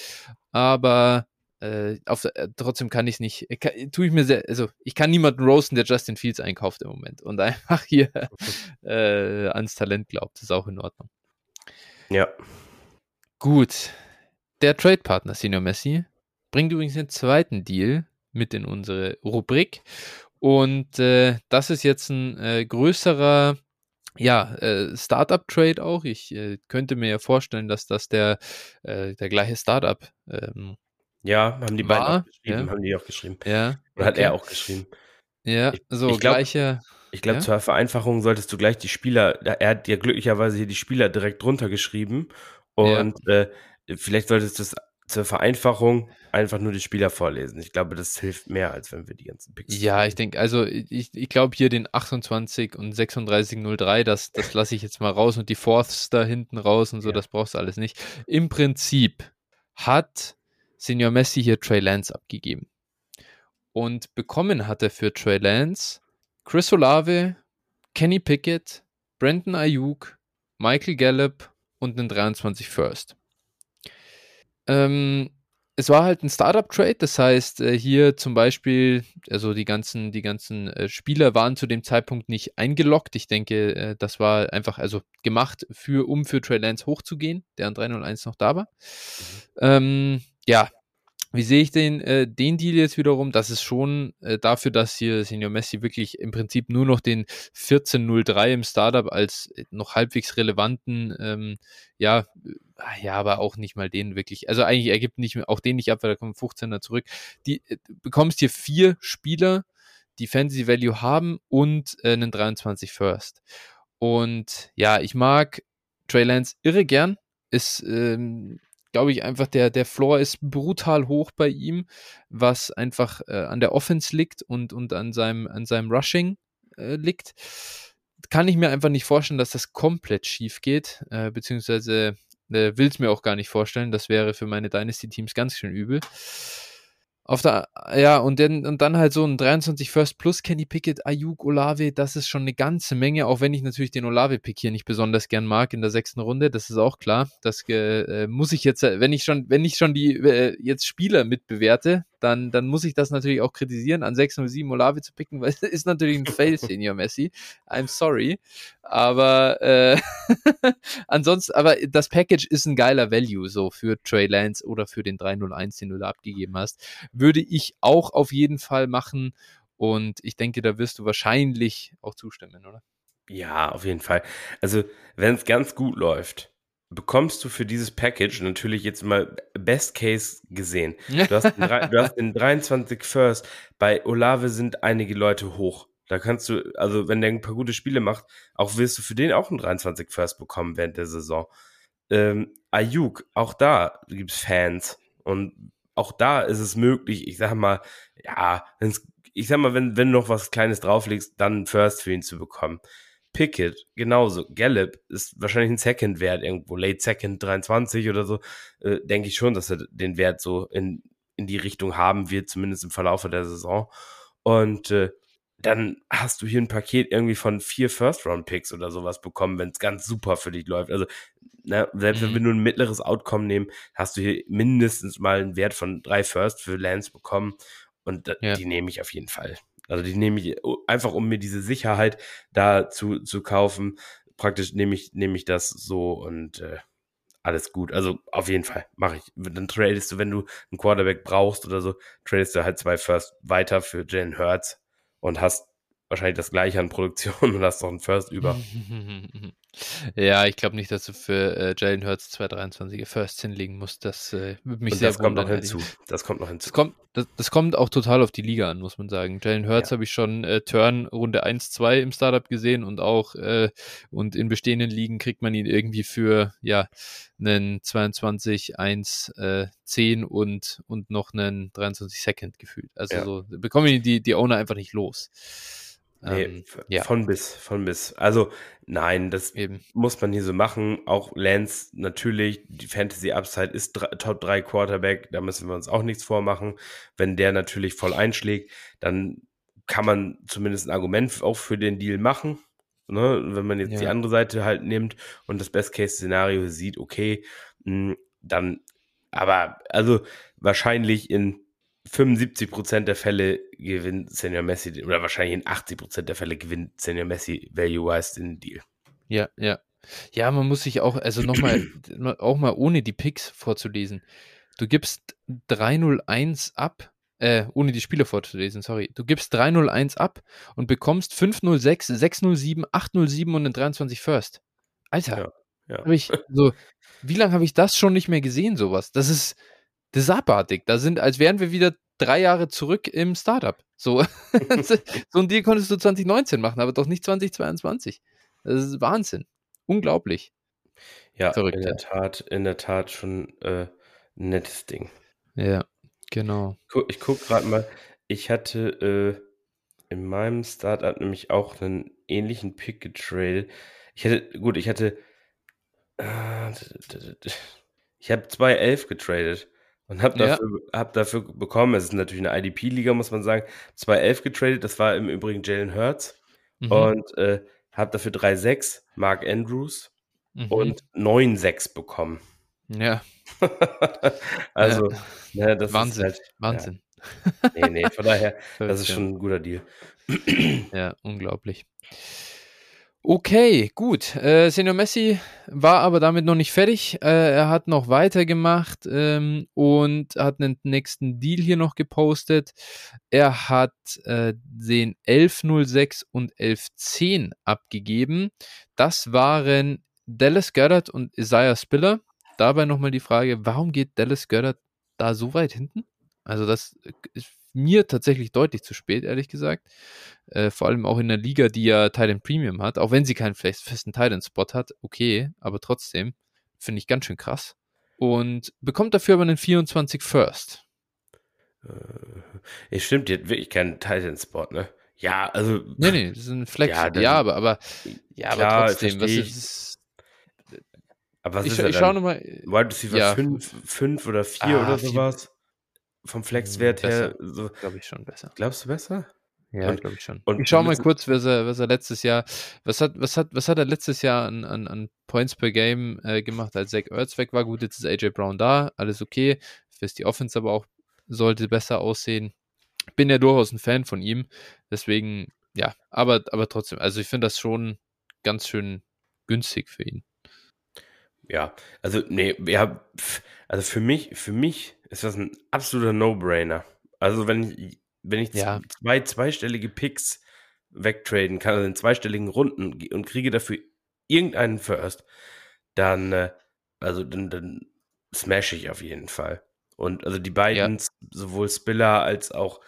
aber äh, auf, äh, trotzdem kann ich es nicht, kann, tue ich mir sehr, also ich kann niemanden roasten, der Justin Fields einkauft im Moment und (laughs) einfach hier (laughs) äh, ans Talent glaubt. Das ist auch in Ordnung. Ja. Gut. Der Trade-Partner Senior Messi bringt übrigens den zweiten Deal mit in unsere Rubrik und äh, das ist jetzt ein äh, größerer ja, äh, Startup-Trade auch. Ich äh, könnte mir ja vorstellen, dass das der, äh, der gleiche Startup ähm, Ja, haben die beiden auch geschrieben, ja. haben die auch geschrieben. Ja. Oder hat er auch geschrieben. Ja, ich, so ich glaub, gleiche. Ich glaube, ja? zur Vereinfachung solltest du gleich die Spieler, er hat ja glücklicherweise hier die Spieler direkt drunter geschrieben. Und ja. äh, vielleicht solltest du es zur Vereinfachung einfach nur die Spieler vorlesen. Ich glaube, das hilft mehr, als wenn wir die ganzen Picks. Ja, ich denke, also ich, ich glaube hier den 28 und 3603, das, das lasse ich jetzt mal raus und die Fourths da hinten raus und so, ja. das brauchst du alles nicht. Im Prinzip hat Senior Messi hier Trey Lance abgegeben. Und bekommen hat er für Trey Lance Chris Olave, Kenny Pickett, Brandon Ayuk, Michael Gallup und einen 23 First. Ähm, es war halt ein Startup-Trade, das heißt, äh, hier zum Beispiel, also die ganzen, die ganzen äh, Spieler waren zu dem Zeitpunkt nicht eingeloggt. Ich denke, äh, das war einfach also gemacht, für, um für Trey Lance hochzugehen, der an 301 noch da war. Mhm. Ähm, ja, wie sehe ich den, äh, den Deal jetzt wiederum? Das ist schon äh, dafür, dass hier Senior Messi wirklich im Prinzip nur noch den 1403 im Startup als äh, noch halbwegs relevanten, ähm, ja, äh, ja, aber auch nicht mal den wirklich. Also eigentlich ergibt nicht auch den nicht ab, weil da kommen 15er zurück. Die äh, bekommst hier vier Spieler, die Fantasy Value haben und äh, einen 23 First. Und ja, ich mag Trey Lance irre gern. Ist ähm, glaube ich, einfach der, der Floor ist brutal hoch bei ihm, was einfach äh, an der Offense liegt und, und an seinem, an seinem Rushing äh, liegt. Kann ich mir einfach nicht vorstellen, dass das komplett schief geht, äh, beziehungsweise äh, will es mir auch gar nicht vorstellen. Das wäre für meine Dynasty-Teams ganz schön übel. Auf der, ja, und dann, und dann halt so ein 23 First plus Kenny Pickett, Ayuk, Olave, das ist schon eine ganze Menge, auch wenn ich natürlich den Olave-Pick hier nicht besonders gern mag in der sechsten Runde, das ist auch klar. Das äh, muss ich jetzt, wenn ich schon, wenn ich schon die äh, jetzt Spieler mitbewerte, dann, dann muss ich das natürlich auch kritisieren, an 607 Olavi zu picken, weil es (laughs) ist natürlich ein Fail, (laughs) Senior Messi. I'm sorry. Aber äh, (laughs) ansonsten, aber das Package ist ein geiler Value, so für Trey Lance oder für den 301, den du da abgegeben hast. Würde ich auch auf jeden Fall machen. Und ich denke, da wirst du wahrscheinlich auch zustimmen, oder? Ja, auf jeden Fall. Also, wenn es ganz gut läuft, bekommst du für dieses Package natürlich jetzt mal Best Case gesehen. (laughs) Du hast, den, du hast den 23 First. Bei Olave sind einige Leute hoch. Da kannst du, also wenn der ein paar gute Spiele macht, auch wirst du für den auch einen 23 First bekommen während der Saison. Ähm, Ayuk, auch da gibt's Fans. Und auch da ist es möglich, ich sag mal, ja, ich sag mal, wenn, wenn du noch was Kleines drauflegst, dann First für ihn zu bekommen. Pickett, genauso. Gallup ist wahrscheinlich ein Second Wert irgendwo, Late Second 23 oder so. Äh, denke ich schon, dass er den Wert so in, in die Richtung haben wird, zumindest im Verlauf der Saison. Und äh, dann hast du hier ein Paket irgendwie von vier First-Round-Picks oder sowas bekommen, wenn es ganz super für dich läuft. Also, na, selbst mhm. wenn wir nur ein mittleres Outcome nehmen, hast du hier mindestens mal einen Wert von drei First für Lance bekommen. Und ja. die nehme ich auf jeden Fall. Also die nehme ich einfach, um mir diese Sicherheit da zu, zu kaufen. Praktisch nehme ich, nehme ich das so und äh, alles gut. Also auf jeden Fall mache ich. Dann tradest du, wenn du einen Quarterback brauchst oder so, tradest du halt zwei First weiter für Jalen Hurts und hast wahrscheinlich das gleiche an Produktion (laughs) und hast noch einen First über. (laughs) Ja, ich glaube nicht, dass du für äh, Jalen Hurts 223er First hinlegen musst. Das äh, würde mich und sehr das kommt noch hinzu. Das kommt noch hinzu. Das kommt, das, das kommt auch total auf die Liga an, muss man sagen. Jalen Hurts Ja. habe ich schon äh, Turn Runde 1, 2 im Startup gesehen und auch äh, und in bestehenden Ligen kriegt man ihn irgendwie für ja einen 22, 1, äh, 10 und, und noch einen 23 Second gefühlt. Also Ja. so bekommen die, die Owner einfach nicht los. Nee, Ähm, ja, von bis, von bis. Also, nein, das eben. muss man hier so machen. Auch Lance, natürlich, die Fantasy Upside ist Top 3 Quarterback, da müssen wir uns auch nichts vormachen. Wenn der natürlich voll einschlägt, dann kann man zumindest ein Argument auch für den Deal machen. Ne? Wenn man jetzt die Ja. andere Seite halt nimmt und das Best-Case-Szenario sieht, okay, mh, dann, aber also wahrscheinlich in 75% der Fälle gewinnt Senior Messi, oder wahrscheinlich in 80% der Fälle gewinnt Senior Messi value-wise den Deal. Ja, ja. Ja, man muss sich auch, also nochmal, (clears throat) auch mal ohne die Picks vorzulesen. Du gibst 301 ab, äh, ohne die Spiele vorzulesen, sorry. Du gibst 301 ab und bekommst 506, 607, 807 und einen 23 First. Alter, Ja, ja. ich so, wie lange habe ich das schon nicht mehr gesehen, sowas? Das ist, das ist abartig. Da sind, als wären wir wieder drei Jahre zurück im Startup. So, (laughs) (laughs) so ein Deal konntest du 2019 machen, aber doch nicht 2022. Das ist Wahnsinn. Unglaublich. Ja, Verrückt, in der. Tat, in der Tat schon äh, ein nettes Ding. Ja, genau. Ich gucke gerade mal, ich hatte äh, in meinem Startup nämlich auch einen ähnlichen Pick getradet. Ich hätte, gut, ich hatte, äh, ich habe 2.11 getradet und habe Ja. dafür, hab dafür bekommen, es ist natürlich eine IDP-Liga, muss man sagen, 2.11 getradet, das war im Übrigen Jalen Hurts Mhm. und äh, habe dafür 3.6 Mark Andrews mhm. und 9.6 bekommen. ja, (laughs) also, ne, das Wahnsinn. ist halt, Wahnsinn. nee, nee, von daher, (laughs) das ist ja. schon ein guter Deal. Ja, unglaublich. Okay, gut. Äh, Senior Messi war aber damit noch nicht fertig. Äh, er hat noch weitergemacht ähm, und hat einen nächsten Deal hier noch gepostet. Er hat äh, den 1106 und 1110 abgegeben. Das waren Dallas Goddard und Isaiah Spiller. Dabei nochmal die Frage, warum geht Dallas Goddard da so weit hinten? Also das ist mir tatsächlich deutlich zu spät, ehrlich gesagt. Äh, vor allem auch in der Liga, die ja Titan Premium hat, auch wenn sie keinen fest- festen Titan-Spot hat, okay, aber trotzdem finde ich ganz schön krass. Und bekommt dafür aber einen 24 First. Äh, stimmt, die hat wirklich keinen Titan-Spot, ne? Ja, also, Nee, nee, das ist ein Flex. Ja, Ja, dann- aber, aber, ja, klar, aber trotzdem, was ist. aber was Ich, ist scha- ich schaue nochmal. Wide Receiver ja. 5 fünf oder 4 Ah, oder sowas? Vom Flexwert her, so, Glaube ich schon besser. glaubst du besser? Ja, glaube ich schon. und ich schaue mal kurz, was er, was er letztes Jahr, was hat, was hat, was hat er letztes Jahr an, an, an Points per Game äh, gemacht, als Zach Ertz weg war? Gut, jetzt ist AJ Brown da, alles okay. Fürs die Offense aber auch sollte besser aussehen. Bin ja durchaus ein Fan von ihm, deswegen, ja, aber, aber trotzdem, also ich finde das schon ganz schön günstig für ihn. Ja, also, nee, ja, also für mich, für mich ist das ein absoluter No-Brainer. Also, wenn ich, wenn ich Ja. zwei zweistellige Picks wegtraden kann, also in zweistelligen Runden und kriege dafür irgendeinen First, dann, äh, also dann, dann smash ich auf jeden Fall. Und also die beiden, s- sowohl Spiller als auch,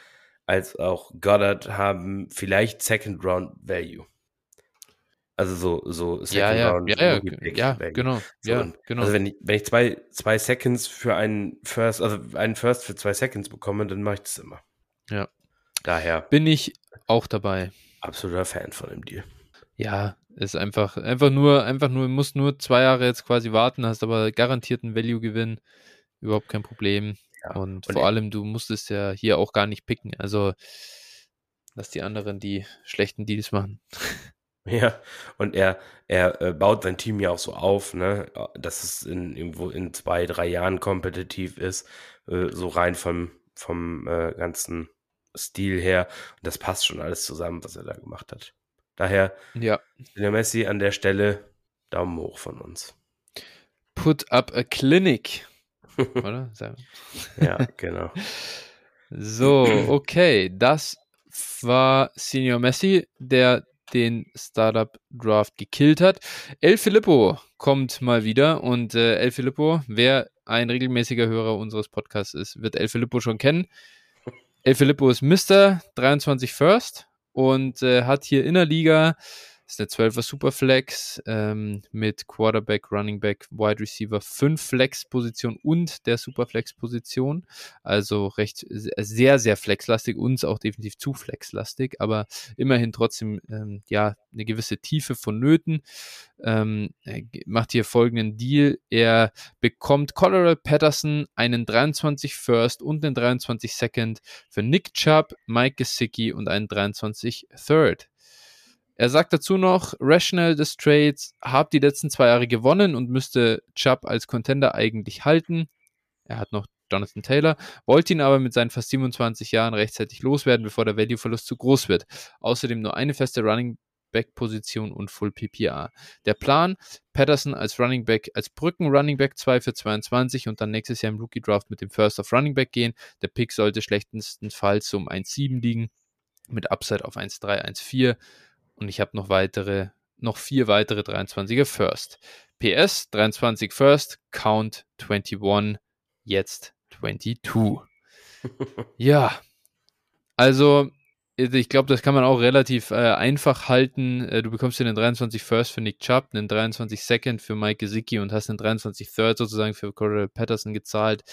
als auch Goddard haben vielleicht Second Round Value. Also so, so Second Ja, ja, Round ja, ja, Pick ja, genau, So, ja, genau. Also wenn ich, wenn ich zwei, zwei Seconds für einen First, also einen First für zwei Seconds bekomme, dann mache ich das immer. Ja. Daher Bin ich auch dabei. absoluter Fan von dem Deal. Ja, ist einfach, einfach nur, einfach nur, musst nur zwei Jahre jetzt quasi warten, hast aber garantierten Value-Gewinn. Überhaupt kein Problem. Ja. Und, Und vor allem, du musstest ja hier auch gar nicht picken. Also, lass die anderen die schlechten Deals machen. (laughs) Ja, und er, er äh, baut sein Team ja auch so auf, ne, dass es in, irgendwo in zwei, drei Jahren kompetitiv ist, äh, so rein vom, vom äh, ganzen Stil her. Und das passt schon alles zusammen, was er da gemacht hat. Daher, Ja. der Messi an der Stelle, Daumen hoch von uns. put up a clinic. (laughs) Oder? ja, genau. (laughs) So, okay. Das war Senior Messi, der den Startup Draft gekillt hat. El Filippo kommt mal wieder und äh, El Filippo, wer ein regelmäßiger Hörer unseres Podcasts ist, wird El Filippo schon kennen. El Filippo ist Mr. 23 First und äh, hat hier in der Liga ist eine 12er Superflex ähm, mit Quarterback, Running Back, Wide Receiver, 5 Flex-Position und der Superflex-Position. Also recht sehr, sehr flexlastig, uns auch definitiv zu flexlastig, aber immerhin trotzdem ähm, ja eine gewisse Tiefe vonnöten. Ähm, er macht hier folgenden Deal. Er bekommt Colorado Patterson einen 23 First und einen 23 Second für Nick Chubb, Mike Gesicki und einen 23 Third. Er sagt dazu noch, Rational des Trades hat die letzten zwei Jahre gewonnen und müsste Chubb als Contender eigentlich halten. Er hat noch Jonathan Taylor, wollte ihn aber mit seinen fast 27 Jahren rechtzeitig loswerden, bevor der Value-Verlust zu groß wird. Außerdem nur eine feste Running Back-Position und Full PPA. Der Plan, Patterson als Running Back, als Brücken Running Back 2 für 22 und dann nächstes Jahr im Rookie Draft mit dem First of Running Back gehen. Der Pick sollte schlechtestenfalls um 1,7 liegen, mit Upside auf 1,3, 1,4 und ich habe noch weitere, noch vier weitere 23er First. PS 23 First, Count 21, jetzt 22. (laughs) ja, also ich glaube, das kann man auch relativ äh, einfach halten. Äh, du bekommst hier einen 23 First für Nick Chubb, einen 23 Second für Mike Gesicki und hast einen 23 Third sozusagen für Cordell Patterson gezahlt.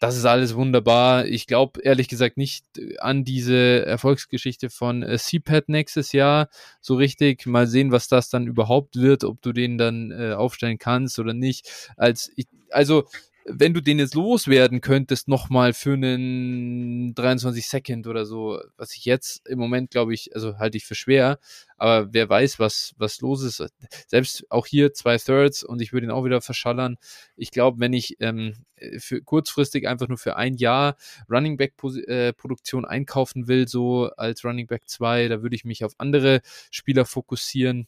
Das ist alles wunderbar. Ich glaube ehrlich gesagt nicht an diese Erfolgsgeschichte von äh, CPAT nächstes Jahr so richtig. Mal sehen, was das dann überhaupt wird, ob du den dann äh, aufstellen kannst oder nicht. Als ich, also wenn du den jetzt loswerden könntest, nochmal für einen 23 Second oder so, was ich jetzt im Moment glaube ich, also halte ich für schwer, aber wer weiß, was, was los ist. Selbst auch hier zwei Thirds und ich würde ihn auch wieder verschallern. Ich glaube, wenn ich ähm, für kurzfristig einfach nur für ein Jahr Running Back äh, Produktion einkaufen will, so als Running Back 2, da würde ich mich auf andere Spieler fokussieren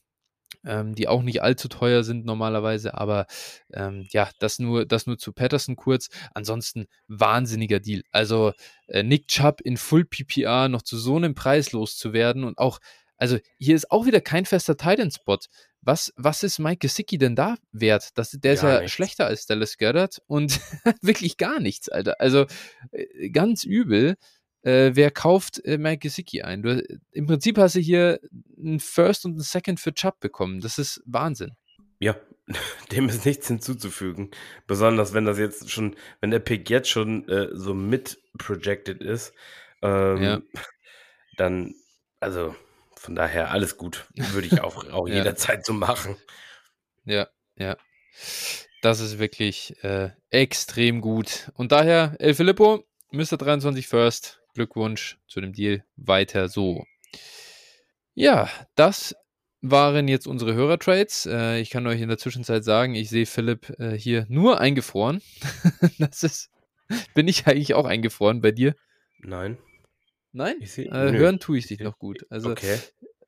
ähm, die auch nicht allzu teuer sind normalerweise, aber ähm, ja, das nur, das nur zu Patterson kurz. Ansonsten wahnsinniger Deal. Also äh, Nick Chubb in Full PPR noch zu so einem Preis loszuwerden und auch, also hier ist auch wieder kein fester Titan-Spot. Was, was ist Mike Gesicki denn da wert? Das, der ist ja nichts. schlechter als Dallas Goddard und (laughs) wirklich gar nichts, Alter. Also äh, ganz übel äh, wer kauft äh, Mike Gesicki ein? Du, Im Prinzip hast du hier einen First und einen Second für Chubb bekommen. Das ist Wahnsinn. Ja, (laughs) dem ist nichts hinzuzufügen. Besonders wenn das jetzt schon, wenn der Pick jetzt schon äh, so mit projected ist, ähm, ja. (laughs) dann, also von daher alles gut. Würde ich auch, auch (laughs) ja. jederzeit so machen. Ja, ja. Das ist wirklich äh, extrem gut. Und daher, El Filippo, Mr. 23 First, Glückwunsch zu dem Deal. Weiter so. Ja, das waren jetzt unsere Hörertrades. Äh, ich kann euch in der Zwischenzeit sagen, ich sehe Philipp äh, hier nur eingefroren. (laughs) das ist, bin ich eigentlich auch eingefroren bei dir? Nein. Nein? Seh, äh, hören tue ich dich noch gut. Also okay.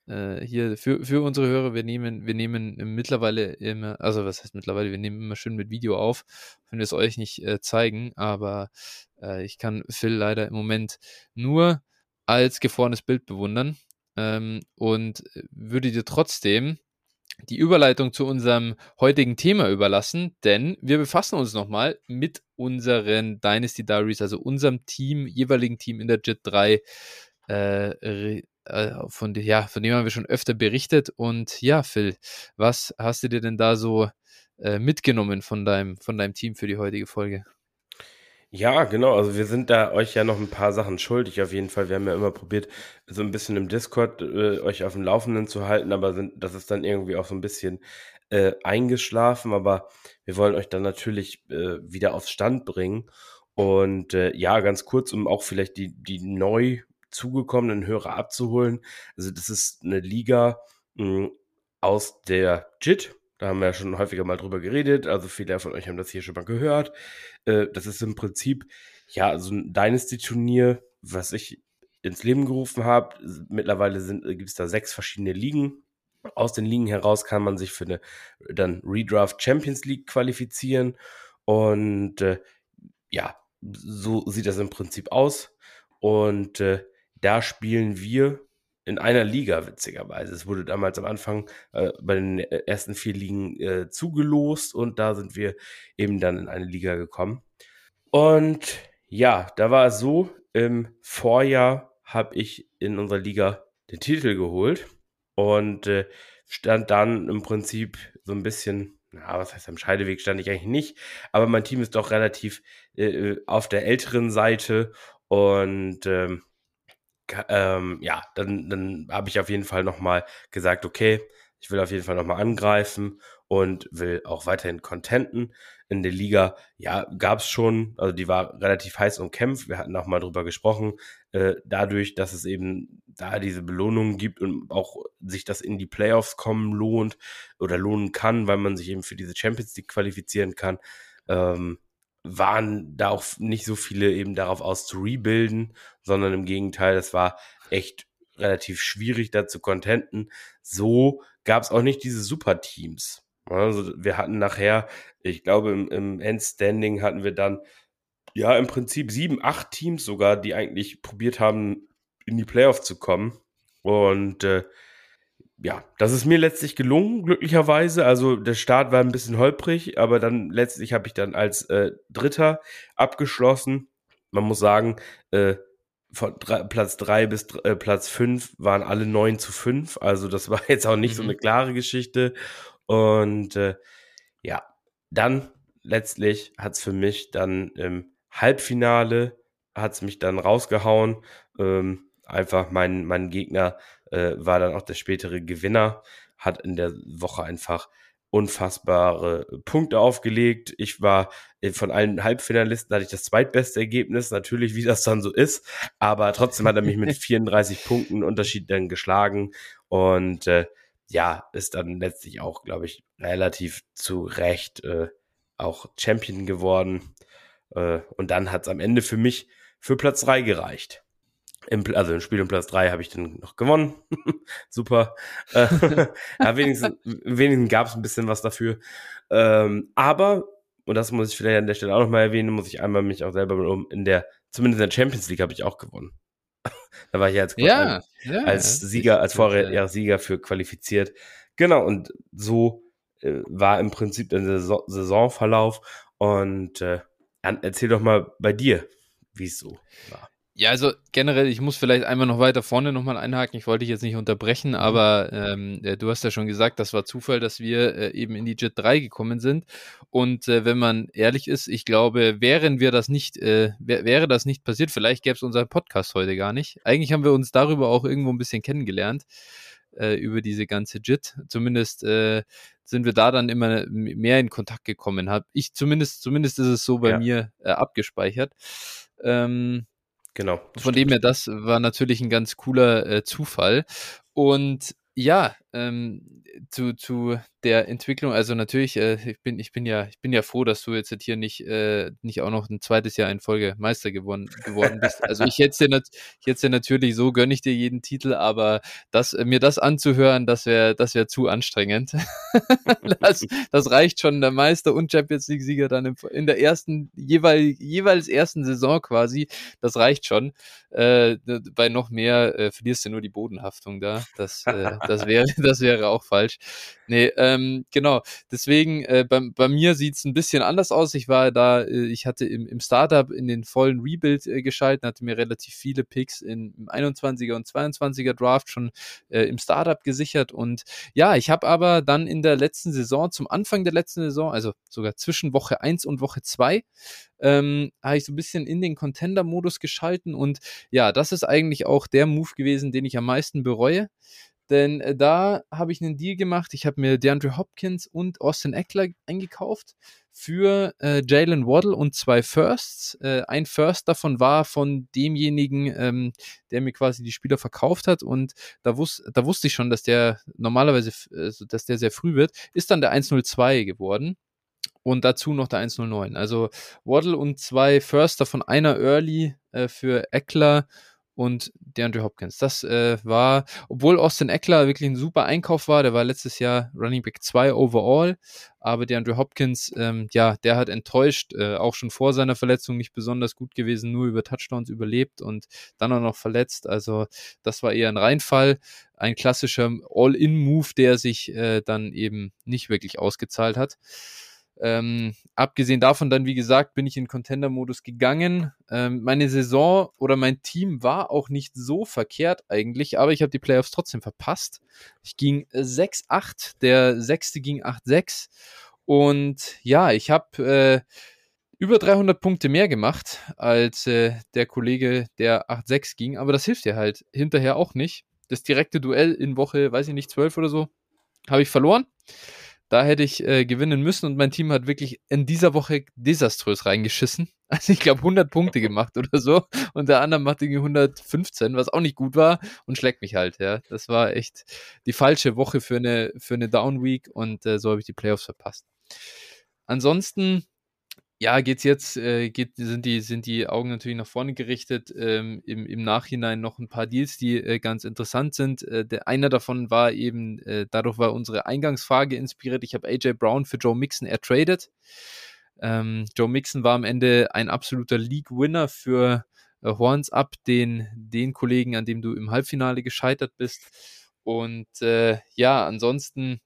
Äh, hier für, für unsere Hörer, wir nehmen, wir nehmen mittlerweile immer, also was heißt mittlerweile, wir nehmen immer schön mit Video auf, wenn wir es euch nicht äh, zeigen, aber äh, ich kann Phil leider im Moment nur als gefrorenes Bild bewundern ähm, und würde dir trotzdem die Überleitung zu unserem heutigen Thema überlassen, denn wir befassen uns nochmal mit unseren Dynasty Diaries, also unserem Team, jeweiligen Team in der JIT 3, äh, äh, von, ja, von dem haben wir schon öfter berichtet. Und ja, Phil, was hast du dir denn da so äh, mitgenommen von deinem, von deinem Team für die heutige Folge? Ja, genau. Also wir sind da euch ja noch ein paar Sachen schuldig auf jeden Fall. Wir haben ja immer probiert, so ein bisschen im Discord äh, euch auf dem Laufenden zu halten, aber sind, das ist dann irgendwie auch so ein bisschen äh, eingeschlafen. Aber wir wollen euch dann natürlich äh, wieder aufs Stand bringen. Und äh, ja, ganz kurz, um auch vielleicht die, die neu zugekommenen Hörer abzuholen. Also das ist eine Liga mh, hm, aus der JIT. Da haben wir ja schon häufiger mal drüber geredet. Also viele von euch haben das hier schon mal gehört. Äh, das ist im Prinzip ja so ein Dynasty-Turnier, was ich ins Leben gerufen habe. Mittlerweile gibt es da sechs verschiedene Ligen. Aus den Ligen heraus kann man sich für eine dann Redraft Champions League qualifizieren. Und äh, ja, so sieht das im Prinzip aus. Und äh, da spielen wir in einer Liga, witzigerweise. Es wurde damals am Anfang äh, bei den ersten vier Ligen äh, zugelost und da sind wir eben dann in eine Liga gekommen. Und ja, da war es so, im Vorjahr habe ich in unserer Liga den Titel geholt und äh, stand dann im Prinzip so ein bisschen, na, was heißt am Scheideweg stand ich eigentlich nicht, aber mein Team ist doch relativ äh, äh auf der älteren Seite und ähm, ähm, ja, dann, dann habe ich auf jeden Fall nochmal gesagt, okay, ich will auf jeden Fall nochmal angreifen und will auch weiterhin contenten. In der Liga, ja, gab es schon, also die war relativ heiß umkämpft. Wir hatten auch mal drüber gesprochen, äh, dadurch, dass es eben da diese Belohnungen gibt und auch sich das in die Playoffs kommen lohnt oder lohnen kann, weil man sich eben für diese Champions League qualifizieren kann. Ähm, waren da auch nicht so viele eben darauf aus zu rebuilden, sondern im Gegenteil, es war echt relativ schwierig da zu contenten. So gab es auch nicht diese Superteams. Also wir hatten nachher, ich glaube, im, im Endstanding hatten wir dann ja im Prinzip sieben, acht Teams sogar, die eigentlich probiert haben, in die Playoffs zu kommen. Und äh, ja, das ist mir letztlich gelungen, glücklicherweise. Also der Start war ein bisschen holprig, aber dann letztlich habe ich dann als äh, Dritter abgeschlossen. Man muss sagen, äh, von drei, Platz 3 bis äh, Platz 5 waren alle 9 zu 5. Also das war jetzt auch nicht mhm. so eine klare Geschichte. Und äh, ja, dann letztlich hat es für mich dann im Halbfinale, hat es mich dann rausgehauen. Ähm, einfach mein, mein Gegner äh, war dann auch der spätere Gewinner, hat in der Woche einfach unfassbare Punkte aufgelegt. Ich war äh, von allen Halbfinalisten hatte ich das zweitbeste Ergebnis, natürlich, wie das dann so ist, aber trotzdem hat er mich mit (laughs) 34 Punkten Unterschied dann geschlagen und äh, ja, ist dann letztlich auch, glaube ich, relativ zu Recht äh, auch Champion geworden. Äh, und dann hat es am Ende für mich für Platz drei gereicht. Im, also im Spiel um Platz drei habe ich dann noch gewonnen. (laughs) Super. Äh, (laughs) ja, wenigstens wenigstens gab es ein bisschen was dafür. Ähm, aber, und das muss ich vielleicht an der Stelle auch nochmal erwähnen, muss ich einmal mich auch selber um in der, zumindest in der Champions League habe ich auch gewonnen. (laughs) da war ich ja als, ja, ja, als Sieger, als Vorjahresieger für qualifiziert. Genau, und so äh, war im Prinzip der Saison Saisonverlauf. Und äh, erzähl doch mal bei dir, wie es so war. Ja, also generell, ich muss vielleicht einmal noch weiter vorne nochmal einhaken. Ich wollte dich jetzt nicht unterbrechen, mhm. aber ähm, äh, du hast ja schon gesagt, das war Zufall, dass wir äh, eben in die Jet 3 gekommen sind. Und äh, wenn man ehrlich ist, ich glaube, wären wir das nicht, äh, wär, wäre das nicht passiert, vielleicht gäbe es unseren Podcast heute gar nicht. Eigentlich haben wir uns darüber auch irgendwo ein bisschen kennengelernt, äh, über diese ganze JIT. Zumindest äh, sind wir da dann immer mehr in Kontakt gekommen. Hab ich zumindest, zumindest ist es so bei ja. mir abgespeichert. Ähm, Genau. Von dem her, das war natürlich ein ganz cooler äh, Zufall. Und ja, ähm, zu, zu der Entwicklung, also natürlich, äh, ich bin, ich bin ja, ich bin ja froh, dass du jetzt hier nicht, äh, nicht auch noch ein zweites Jahr in Folge Meister geworden, geworden bist. Also ich hätte dir, dir natürlich so, gönne ich dir jeden Titel, aber das, äh, mir das anzuhören, das wäre, das wäre zu anstrengend. (laughs) das, das reicht schon, der Meister und Champions League Sieger dann in, in der ersten, jeweil, jeweils ersten Saison quasi, das reicht schon. Äh, bei noch mehr äh, verlierst du nur die Bodenhaftung da. Das, äh, das wäre, das wäre auch falsch. Nee, ähm, genau. Deswegen, äh, bei, bei mir sieht's ein bisschen anders aus. Ich war da, äh, ich hatte im, im Startup in den vollen Rebuild äh, geschalten, hatte mir relativ viele Picks in, im 21er und 22er Draft schon äh, im Startup gesichert. Und ja, ich habe aber dann in der letzten Saison, zum Anfang der letzten Saison, also sogar zwischen Woche 1 und Woche 2, ähm, habe ich so ein bisschen in den Contender-Modus geschalten. Und ja, das ist eigentlich auch der Move gewesen, den ich am meisten bereue. Denn äh, da habe ich einen Deal gemacht. Ich habe mir DeAndre Hopkins und Austin Eckler eingekauft für äh, Jalen Waddle und zwei Firsts. Äh, ein First davon war von demjenigen, ähm, der mir quasi die Spieler verkauft hat. Und da, wus da wusste ich schon, dass der normalerweise, äh, dass der sehr früh wird. Ist dann der 102 geworden und dazu noch der 109. Also Waddle und zwei First, davon einer Early äh, für Eckler und DeAndre Hopkins. Das äh, war, obwohl Austin Eckler wirklich ein super Einkauf war, der war letztes Jahr Running Back 2 overall, aber DeAndre Hopkins, ähm, ja, der hat enttäuscht, äh, auch schon vor seiner Verletzung nicht besonders gut gewesen, nur über Touchdowns überlebt und dann auch noch verletzt. Also das war eher ein Reinfall, ein klassischer All-In-Move, der sich äh, dann eben nicht wirklich ausgezahlt hat. Ähm, abgesehen davon dann, wie gesagt, bin ich in Contender-Modus gegangen. Ähm, meine Saison oder mein Team war auch nicht so verkehrt eigentlich, aber ich habe die Playoffs trotzdem verpasst. Ich ging 6-8, der sechste ging 8-6 und ja, ich habe äh, über 300 Punkte mehr gemacht als äh, der Kollege, der 8-6 ging, aber das hilft dir halt hinterher auch nicht. Das direkte Duell in Woche, weiß ich nicht, 12 oder so, habe ich verloren. Da hätte ich äh, gewinnen müssen und mein Team hat wirklich in dieser Woche desaströs reingeschissen. (laughs) Also ich glaube 100 Punkte gemacht oder so und der andere macht irgendwie 115, was auch nicht gut war und schlägt mich halt. Ja, das war echt die falsche Woche für eine für eine Down Week und äh, so habe ich die Playoffs verpasst. Ansonsten ja, geht's jetzt, äh, geht, sind, die, sind die Augen natürlich nach vorne gerichtet. Ähm, im, Im Nachhinein noch ein paar Deals, die äh, ganz interessant sind. Äh, der, einer davon war eben, äh, dadurch war unsere Eingangsfrage inspiriert. Ich habe AJ Brown für Joe Mixon ertradet. Ähm, Joe Mixon war am Ende ein absoluter League-Winner für äh, Horns ab, den, den Kollegen, an dem du im Halbfinale gescheitert bist. Und äh, ja, ansonsten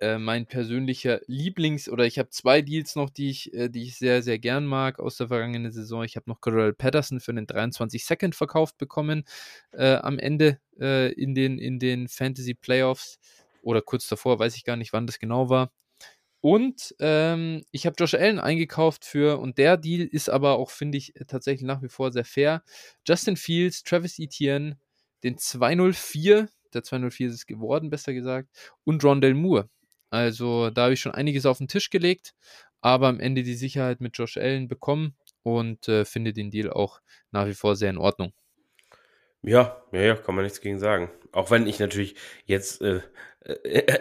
äh, mein persönlicher Lieblings- oder ich habe zwei Deals noch, die ich, äh, die ich sehr, sehr gern mag aus der vergangenen Saison. Ich habe noch Corral Patterson für einen 23 Second verkauft bekommen äh, am Ende äh, in, den, in den Fantasy Playoffs oder kurz davor, weiß ich gar nicht, wann das genau war. Und ähm, ich habe Josh Allen eingekauft für, und der Deal ist aber auch, finde ich, tatsächlich nach wie vor sehr fair. Justin Fields, Travis Etienne, den 204, der 204 ist es geworden, besser gesagt, und Rondell Moore. Also da habe ich schon einiges auf den Tisch gelegt, aber am Ende die Sicherheit mit Josh Allen bekommen und äh, finde den Deal auch nach wie vor sehr in Ordnung. Ja, ja, ja, kann man nichts gegen sagen. Auch wenn ich natürlich jetzt äh, äh,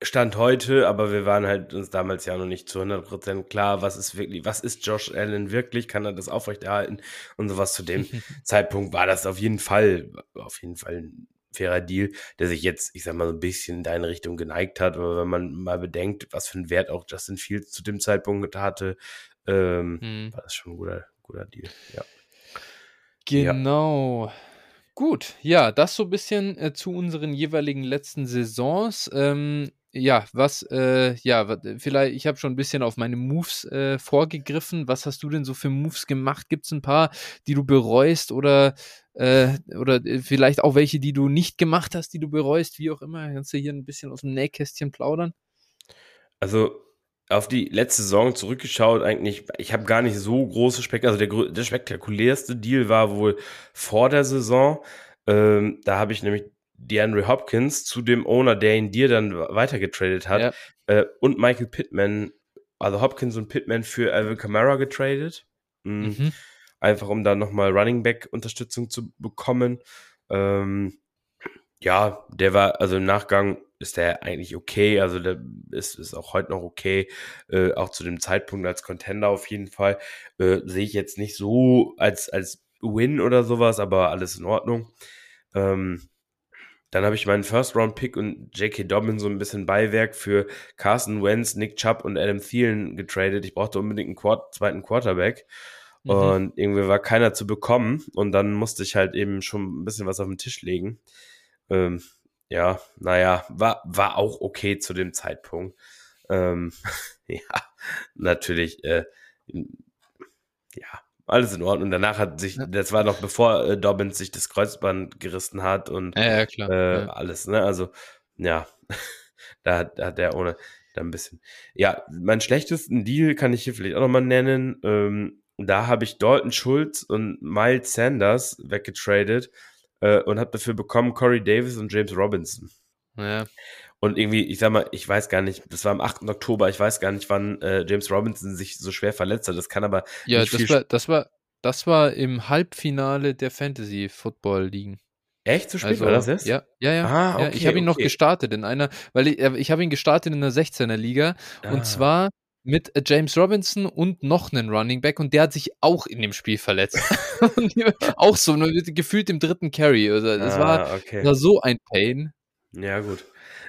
Stand heute, aber wir waren halt uns damals ja noch nicht zu 100% klar, was ist wirklich, was ist Josh Allen wirklich, kann er das aufrechterhalten und sowas. Zu dem (laughs) Zeitpunkt war das auf jeden Fall, auf jeden Fall ein fairer Deal, der sich jetzt, ich sag mal, so ein bisschen in deine Richtung geneigt hat. Aber wenn man mal bedenkt, was für einen Wert auch Justin Fields zu dem Zeitpunkt hatte, ähm, hm. war das schon ein guter, guter Deal. Ja. Genau. Ja. Gut, ja, das so ein bisschen äh, zu unseren jeweiligen letzten Saisons. Ähm, ja, was, äh, ja, vielleicht, ich habe schon ein bisschen auf meine Moves äh, vorgegriffen. Was hast du denn so für Moves gemacht? Gibt es ein paar, die du bereust oder, äh, oder äh, vielleicht auch welche, die du nicht gemacht hast, die du bereust, wie auch immer? Kannst du hier ein bisschen aus dem Nähkästchen plaudern? Also, auf die letzte Saison zurückgeschaut, eigentlich, ich habe gar nicht so große Spektakel, also der, der spektakulärste Deal war wohl vor der Saison. Ähm, da habe ich nämlich DeAndre Hopkins zu dem Owner, der ihn dir dann weitergetradet hat, ja. äh, und Michael Pittman, also Hopkins und Pittman für Alvin Kamara getradet. Mhm. Mhm. Einfach um da nochmal Running Back Unterstützung zu bekommen. Ähm, ja, der war, also im Nachgang ist der eigentlich okay, also der ist, ist auch heute noch okay, äh, auch zu dem Zeitpunkt als Contender auf jeden Fall. Äh, Sehe ich jetzt nicht so als, als Win oder sowas, aber alles in Ordnung. Ähm, dann habe ich meinen First-Round-Pick und J.K. Dobbin so ein bisschen Beiwerk für Carson Wentz, Nick Chubb und Adam Thielen getradet. Ich brauchte unbedingt einen Quart zweiten Quarterback. Mhm. Und irgendwie war keiner zu bekommen. Und dann musste ich halt eben schon ein bisschen was auf den Tisch legen. Ähm, ja, naja, war, war auch okay zu dem Zeitpunkt. Ähm, (laughs) ja, natürlich, äh, ja, alles in Ordnung. Danach hat sich, ja. das war noch bevor äh, Dobbins sich das Kreuzband gerissen hat und ja, ja, äh, alles, ne? Also, ja, da, (laughs) da hat er ohne da ein bisschen. Ja, meinen schlechtesten Deal kann ich hier vielleicht auch nochmal nennen. Ähm, da habe ich Dalton Schulz und Miles Sanders weggetradet äh, und habe dafür bekommen Corey Davis und James Robinson. Ja. Und irgendwie, ich sag mal, ich weiß gar nicht, das war am 8. Oktober, ich weiß gar nicht, wann äh, James Robinson sich so schwer verletzt hat. Das kann aber. Ja, das war, das war, das war im Halbfinale der Fantasy Football Ligen. Echt? So spät also, war das jetzt? Ja, ja, ja. Ah, okay, ja ich habe ihn okay. noch gestartet in einer, weil ich, äh, ich habe ihn gestartet in einer 16er Liga. Ah. Und zwar mit äh, James Robinson und noch einen Running Back und der hat sich auch in dem Spiel verletzt. (laughs) auch so, nur gefühlt im dritten Carry. Also das ah, war, okay. war, so ein Pain. Ja, gut.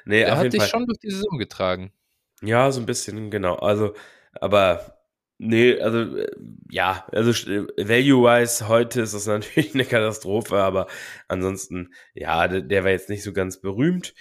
Nee, der hat dich schon durch die Saison getragen. Ja, so ein bisschen, genau. Also, aber nee, also äh, ja, also value-wise heute ist das (laughs) natürlich eine Katastrophe, aber ansonsten, ja, der, der war jetzt nicht so ganz berühmt.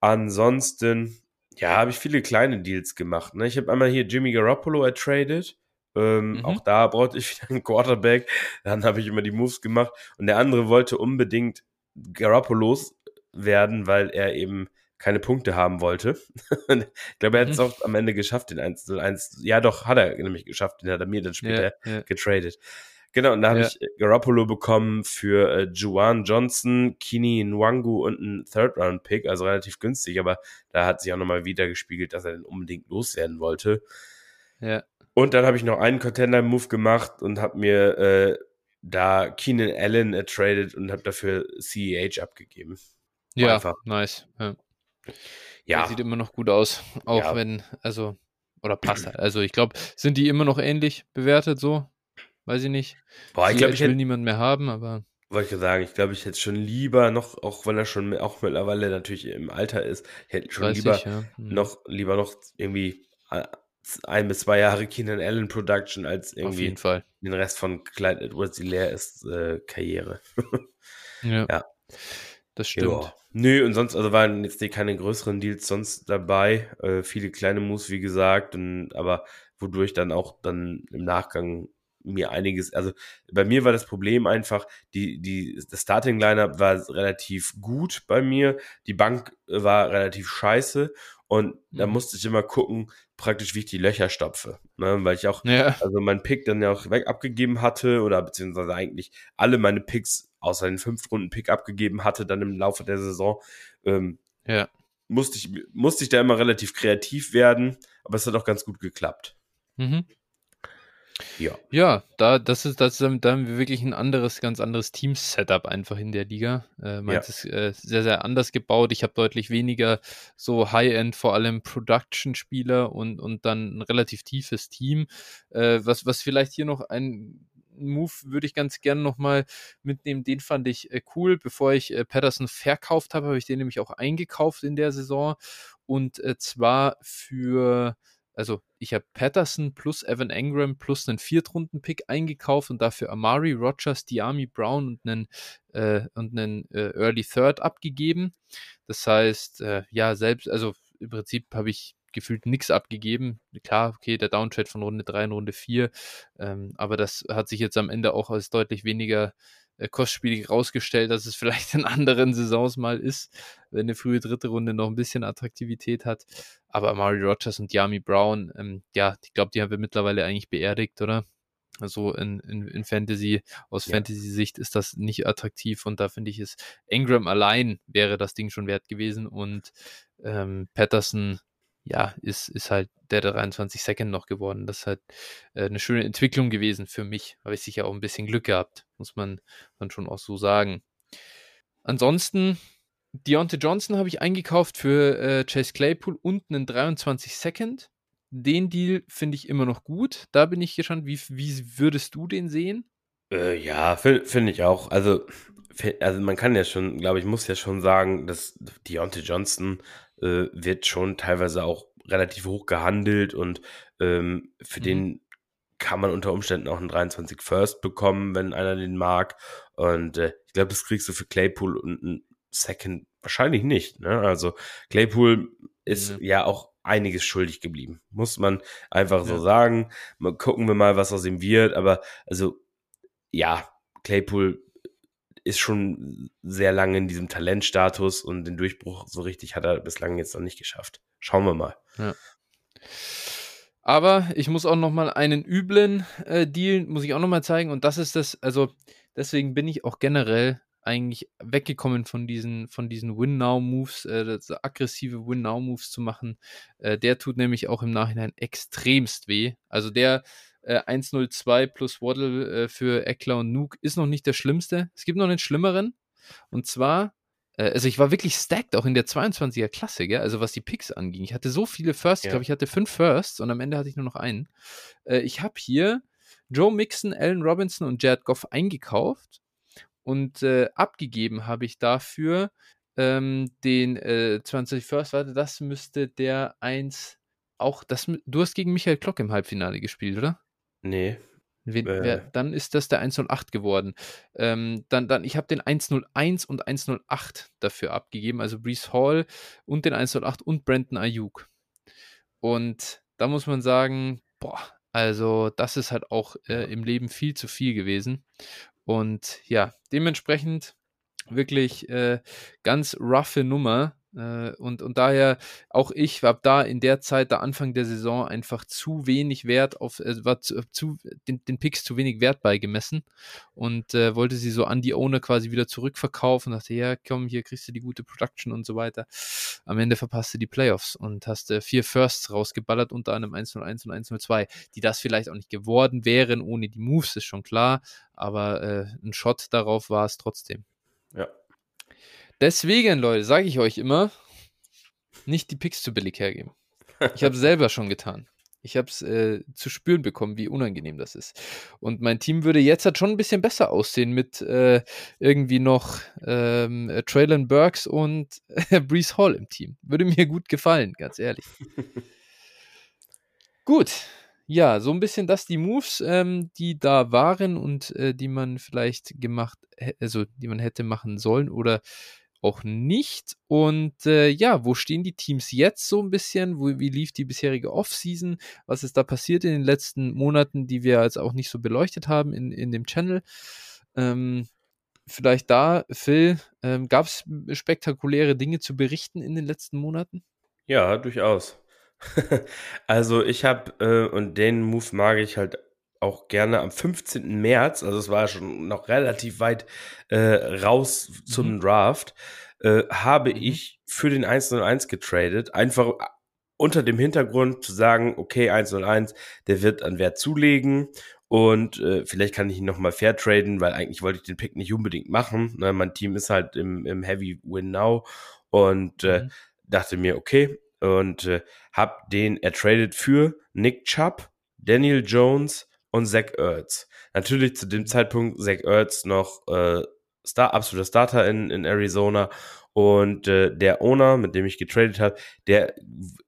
Ansonsten, ja, habe ich viele kleine Deals gemacht. Ne? Ich habe einmal hier Jimmy Garoppolo ertradet. Ähm, mhm. Auch da brauchte ich (laughs) wieder einen Quarterback. Dann habe ich immer die Moves gemacht. Und der andere wollte unbedingt Garoppolos werden, weil er eben keine Punkte haben wollte. (laughs) ich glaube, er hat es mhm. auch am Ende geschafft, den 1 1. Ja, doch, hat er nämlich geschafft. Den hat er mir dann später ja, ja. getradet. Genau, und da habe ja. ich Garoppolo bekommen für äh, Juwan Johnson, Kini Nwangu und einen Third-Round-Pick, also relativ günstig, aber da hat sich auch nochmal wieder gespiegelt, dass er den unbedingt loswerden wollte. Ja. Und dann habe ich noch einen Contender-Move gemacht und habe mir äh, da Keenan Allen ertradet und habe dafür CEH abgegeben. War ja, einfach. nice. Ja. ja. sieht immer noch gut aus, auch ja. wenn, also, oder passt halt. Also ich glaube, sind die immer noch ähnlich bewertet so? Weiß ich nicht. Boah, ich glaube, ich will niemand mehr haben, aber. Wollte ich sagen, ich glaube, ich hätte schon lieber noch, auch wenn er schon auch mittlerweile natürlich im Alter ist, ich hätte schon 30, lieber ja. hm. noch, lieber noch irgendwie äh, ein bis zwei Jahre Keenan Allen Production als irgendwie den Rest von Clyde Edwards leer ist äh, Karriere. (laughs) ja. ja. Das stimmt. Ja. Nö, und sonst, also waren jetzt keine größeren Deals sonst dabei. Äh, viele kleine Moves, wie gesagt, und, aber wodurch dann auch dann im Nachgang mir einiges, also bei mir war das Problem einfach, die, die, das Starting Lineup war relativ gut bei mir, die Bank war relativ scheiße und mhm. da musste ich immer gucken, praktisch, wie ich die Löcher stopfe. Ne? Weil ich auch, ja. also mein Pick dann ja auch weg abgegeben hatte oder beziehungsweise eigentlich alle meine Picks außer den fünf Runden Pick abgegeben hatte, dann im Laufe der Saison. Ähm, ja. Musste ich, musste ich da immer relativ kreativ werden, aber es hat auch ganz gut geklappt. Mhm. Ja. Ja, da, das ist, das ist, da haben wir wirklich ein anderes, ganz anderes Team-Setup einfach in der Liga. Äh, meins ja. ist äh, sehr, sehr anders gebaut. Ich habe deutlich weniger so High-End, vor allem Production-Spieler und, und dann ein relativ tiefes Team. Äh, was, was vielleicht hier noch ein Move würde ich ganz gerne nochmal mitnehmen. Den fand ich äh, cool. Bevor ich äh, Patterson verkauft habe, habe ich den nämlich auch eingekauft in der Saison. Und äh, zwar für also ich habe Patterson plus Evan Engram plus einen Viertrunden-Pick eingekauft und dafür Amari Rogers, Diami Brown und einen, äh, und einen äh, Early Third abgegeben. Das heißt, äh, ja, selbst, also im Prinzip habe ich gefühlt nichts abgegeben. Klar, okay, der Downtrade von Runde 3 in Runde 4, ähm, aber das hat sich jetzt am Ende auch als deutlich weniger kostspielig rausgestellt, dass es vielleicht in anderen Saisons mal ist, wenn eine frühe dritte Runde noch ein bisschen Attraktivität hat. Aber Mari Rogers und Yami Brown, ähm, ja, ich glaube, die haben wir mittlerweile eigentlich beerdigt, oder? Also in, in, in Fantasy, aus ja. Fantasy-Sicht ist das nicht attraktiv und da finde ich es, Engram allein wäre das Ding schon wert gewesen und ähm, Patterson ja, ist, ist halt der 23 Second noch geworden. Das ist halt äh, eine schöne Entwicklung gewesen für mich. Habe ich sicher auch ein bisschen Glück gehabt, muss man dann schon auch so sagen. Ansonsten, Deontay Johnson habe ich eingekauft für äh, Chase Claypool und einen 23 Second. Den Deal finde ich immer noch gut. Da bin ich gespannt, wie, wie würdest du den sehen? Äh, ja, finde find ich auch. Also, also man kann ja schon, glaube ich, muss ja schon sagen, dass Deontay Johnson äh, wird schon teilweise auch relativ hoch gehandelt und ähm, für mhm. den kann man unter Umständen auch einen 23 First bekommen, wenn einer den mag. Und äh, ich glaube, das kriegst du für Claypool und einen Second wahrscheinlich nicht. Ne? Also Claypool ist mhm. ja auch einiges schuldig geblieben, muss man einfach ja. so sagen. Mal gucken wir mal, was aus ihm wird. Aber also ja, Claypool ist schon sehr lange in diesem Talentstatus und den Durchbruch so richtig hat er bislang jetzt noch nicht geschafft. Schauen wir mal. Ja. Aber ich muss auch noch mal einen üblen äh, Deal, muss ich auch noch mal zeigen. Und das ist das, also deswegen bin ich auch generell eigentlich weggekommen von diesen, von diesen Win-Now-Moves, äh, aggressive Win-Now-Moves zu machen. Äh, der tut nämlich auch im Nachhinein extremst weh. Also der äh, 1-0-2 plus Waddle äh, für Eckler und Nuke ist noch nicht der schlimmste. Es gibt noch einen schlimmeren. Und zwar äh, also ich war wirklich stacked auch in der 22er Klasse, gell? also was die Picks anging. Ich hatte so viele Firsts, ja. ich glaube, ich hatte fünf Firsts und am Ende hatte ich nur noch einen. Äh, ich habe hier Joe Mixon, Allen Robinson und Jared Goff eingekauft und äh, abgegeben habe ich dafür ähm, den äh, 20 First. Warte, das müsste der 1 auch, das, du hast gegen Michael Klock im Halbfinale gespielt, oder? Nee. Wen, äh. wer, dann ist das der 108 geworden. Ähm, dann, dann, ich habe den 101 und 108 dafür abgegeben, also Brees Hall und den 108 und Brandon Ayuk. Und da muss man sagen, boah, also das ist halt auch äh, im Leben viel zu viel gewesen. Und ja, dementsprechend wirklich äh, ganz roughe Nummer. Äh, und, und daher auch ich habe da in der Zeit, der Anfang der Saison, einfach zu wenig Wert auf, äh, war zu, zu, den, den Picks zu wenig Wert beigemessen und äh, wollte sie so an die Owner quasi wieder zurückverkaufen. Dachte, ja, komm, hier kriegst du die gute Production und so weiter. Am Ende verpasst du die Playoffs und hast äh, vier Firsts rausgeballert, unter anderem 101 und 102, die das vielleicht auch nicht geworden wären ohne die Moves, ist schon klar, aber äh, ein Shot darauf war es trotzdem. Ja, Deswegen, Leute, sage ich euch immer, nicht die Picks zu billig hergeben. Ich habe es selber schon getan. Ich habe es äh, zu spüren bekommen, wie unangenehm das ist. Und mein Team würde jetzt halt schon ein bisschen besser aussehen mit äh, irgendwie noch ähm, äh, Traylon Burks und (laughs) äh, Brees Hall im Team. Würde mir gut gefallen, ganz ehrlich. (laughs) gut. Ja, so ein bisschen das die Moves, ähm, die da waren und äh, die man vielleicht gemacht, also die man hätte machen sollen oder auch nicht. Und äh, ja, wo stehen die Teams jetzt so ein bisschen? Wo, wie lief die bisherige Offseason? Was ist da passiert in den letzten Monaten, die wir jetzt auch nicht so beleuchtet haben in, in dem Channel? Ähm, vielleicht da, Phil, ähm, gab es spektakuläre Dinge zu berichten in den letzten Monaten? Ja, durchaus. (laughs) also ich habe, äh, und den Move mag ich halt auch gerne am 15. März, also es war schon noch relativ weit äh, raus zum mhm. Draft, äh, habe mhm. ich für den 101 getradet, einfach unter dem Hintergrund zu sagen, okay, 101, der wird an Wert zulegen und äh, vielleicht kann ich ihn nochmal fair traden, weil eigentlich wollte ich den Pick nicht unbedingt machen. Ne? Mein Team ist halt im, im Heavy Win Now und äh, mhm. dachte mir, okay, und äh, hab den ertradet für Nick Chubb, Daniel Jones, und Zach Ertz. Natürlich zu dem Zeitpunkt Zach Ertz noch äh, Star, absoluter Starter in, in Arizona und äh, der Owner, mit dem ich getradet habe, der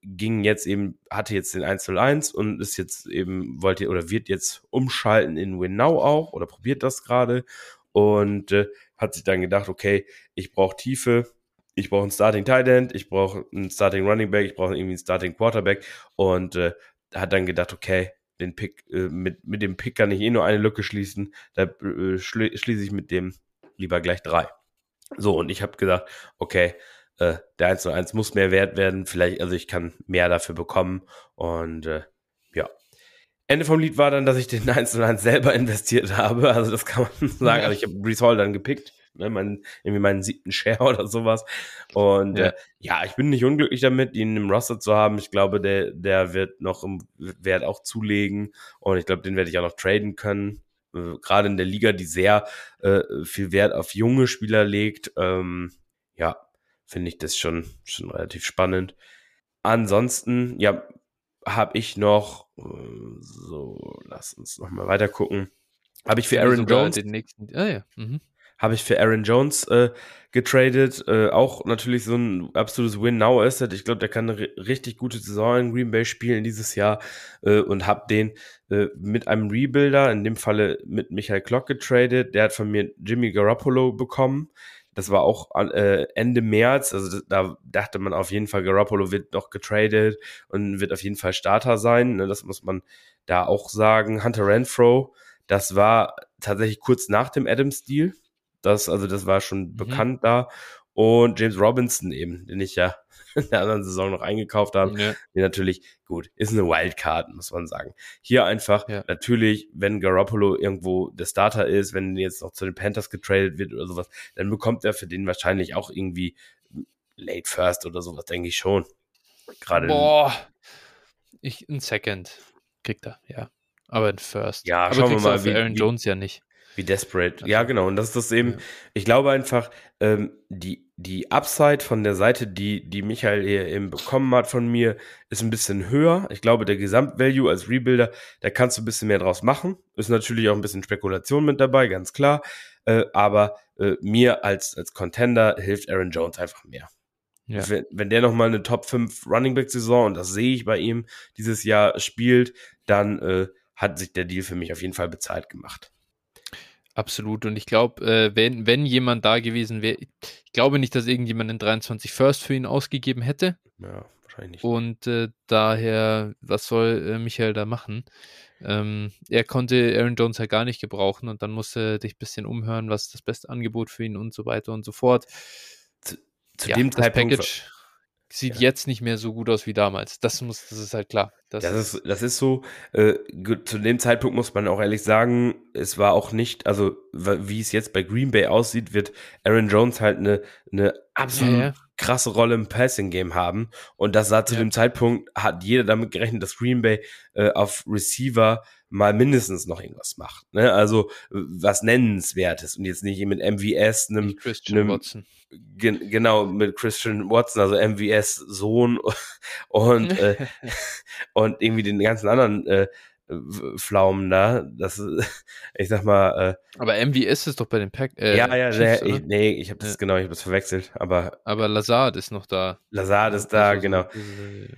ging jetzt eben, hatte jetzt den 101 und ist jetzt eben, wollte oder wird jetzt umschalten in Winnow auch oder probiert das gerade und äh, hat sich dann gedacht, okay, ich brauche Tiefe, ich brauche einen Starting Tight End, ich brauche einen Starting Running Back, ich brauche irgendwie einen Starting Quarterback und äh, hat dann gedacht, okay, den Pick, äh, mit, mit dem Pick kann ich eh nur eine Lücke schließen. Da äh, schli schließe ich mit dem lieber gleich drei. So, und ich habe gesagt, okay, äh, der 1 1 muss mehr wert werden. Vielleicht, also ich kann mehr dafür bekommen. Und äh, ja. Ende vom Lied war dann, dass ich den (laughs) 1 1 selber investiert habe. Also das kann man (laughs) sagen. Also ich habe Brees Hall dann gepickt ne, mein, irgendwie meinen siebten (laughs) Share oder sowas. Und ja. Äh, ja, ich bin nicht unglücklich damit, ihn im Roster zu haben. Ich glaube, der, der wird noch im Wert auch zulegen und ich glaube, den werde ich auch noch traden können. Äh, Gerade in der Liga, die sehr äh, viel Wert auf junge Spieler legt. Ähm, ja, finde ich das schon, schon relativ spannend. Ansonsten, ja, habe ich noch, äh, so, lass uns noch mal weiter gucken. Habe ich für Aaron Jones den nächsten, ah ja, mhm habe ich für Aaron Jones äh, getradet. Äh, auch natürlich so ein absolutes Win-Now-Asset. Ich glaube, der kann eine richtig gute Saison in Green Bay spielen dieses Jahr äh, und habe den äh, mit einem Rebuilder, in dem Falle mit Michael Klock getradet. Der hat von mir Jimmy Garoppolo bekommen. Das war auch äh, Ende März. Also da dachte man auf jeden Fall, Garoppolo wird noch getradet und wird auf jeden Fall Starter sein. Ne, das muss man da auch sagen. Hunter Renfro, das war tatsächlich kurz nach dem Adams-Deal das, also das war schon mhm. bekannt da. Und James Robinson eben, den ich ja (laughs) in der anderen Saison noch eingekauft habe. Ja. Die natürlich, gut, ist eine Wildcard, muss man sagen. Hier einfach, ja. natürlich, wenn Garoppolo irgendwo der Starter ist, wenn jetzt noch zu den Panthers getradet wird oder sowas, dann bekommt er für den wahrscheinlich auch irgendwie Late First oder sowas, denke ich schon. Gerade. Boah. Ich, ein Second kriegt er, ja. Aber ein First. Ja, Aber schauen wir mal. Für Aaron wie, Jones ja nicht. Wie desperate. Ja, genau. Und das ist das eben, ja. ich glaube einfach, ähm, die, die Upside von der Seite, die, die Michael hier eben bekommen hat von mir, ist ein bisschen höher. Ich glaube, der Gesamtvalue als Rebuilder, da kannst du ein bisschen mehr draus machen. Ist natürlich auch ein bisschen Spekulation mit dabei, ganz klar. Äh, aber äh, mir als, als Contender hilft Aaron Jones einfach mehr. Ja. Wenn, wenn der nochmal eine Top 5 Running Back Saison, und das sehe ich bei ihm dieses Jahr, spielt, dann äh, hat sich der Deal für mich auf jeden Fall bezahlt gemacht. Absolut. Und ich glaube, äh, wenn, wenn jemand da gewesen wäre, ich glaube nicht, dass irgendjemand in 23 First für ihn ausgegeben hätte. Ja, wahrscheinlich. Und äh, daher, was soll äh, Michael da machen? Ähm, er konnte Aaron Jones ja gar nicht gebrauchen und dann musste er dich ein bisschen umhören, was ist das beste Angebot für ihn und so weiter und so fort. Zu, zu ja, dem Zeitpunkt Package sieht ja. jetzt nicht mehr so gut aus wie damals. Das muss, das ist halt klar. Das, das ist, das ist so. Äh, zu dem Zeitpunkt muss man auch ehrlich sagen, es war auch nicht, also wie es jetzt bei Green Bay aussieht, wird Aaron Jones halt eine, eine absolut ja, ja. krasse Rolle im Passing Game haben. Und das sah zu dem Zeitpunkt, hat jeder damit gerechnet, dass Green Bay äh, auf Receiver mal mindestens noch irgendwas macht. Ne? Also was Nennenswertes und jetzt nicht mit MVS, einem, einem Watson. Gen genau, mit Christian Watson, also MVS Sohn (laughs) und, äh, (laughs) und irgendwie den ganzen anderen äh, Pflaumen da. Das ist, (laughs) ich sag mal. Äh, aber MVS ist doch bei den Pack. Äh, ja, ja, Chiefs, ich, nee, ich habe das ja. genau, ich habe das verwechselt. Aber. Aber Lazard ist noch da. Lazard ist da, genau.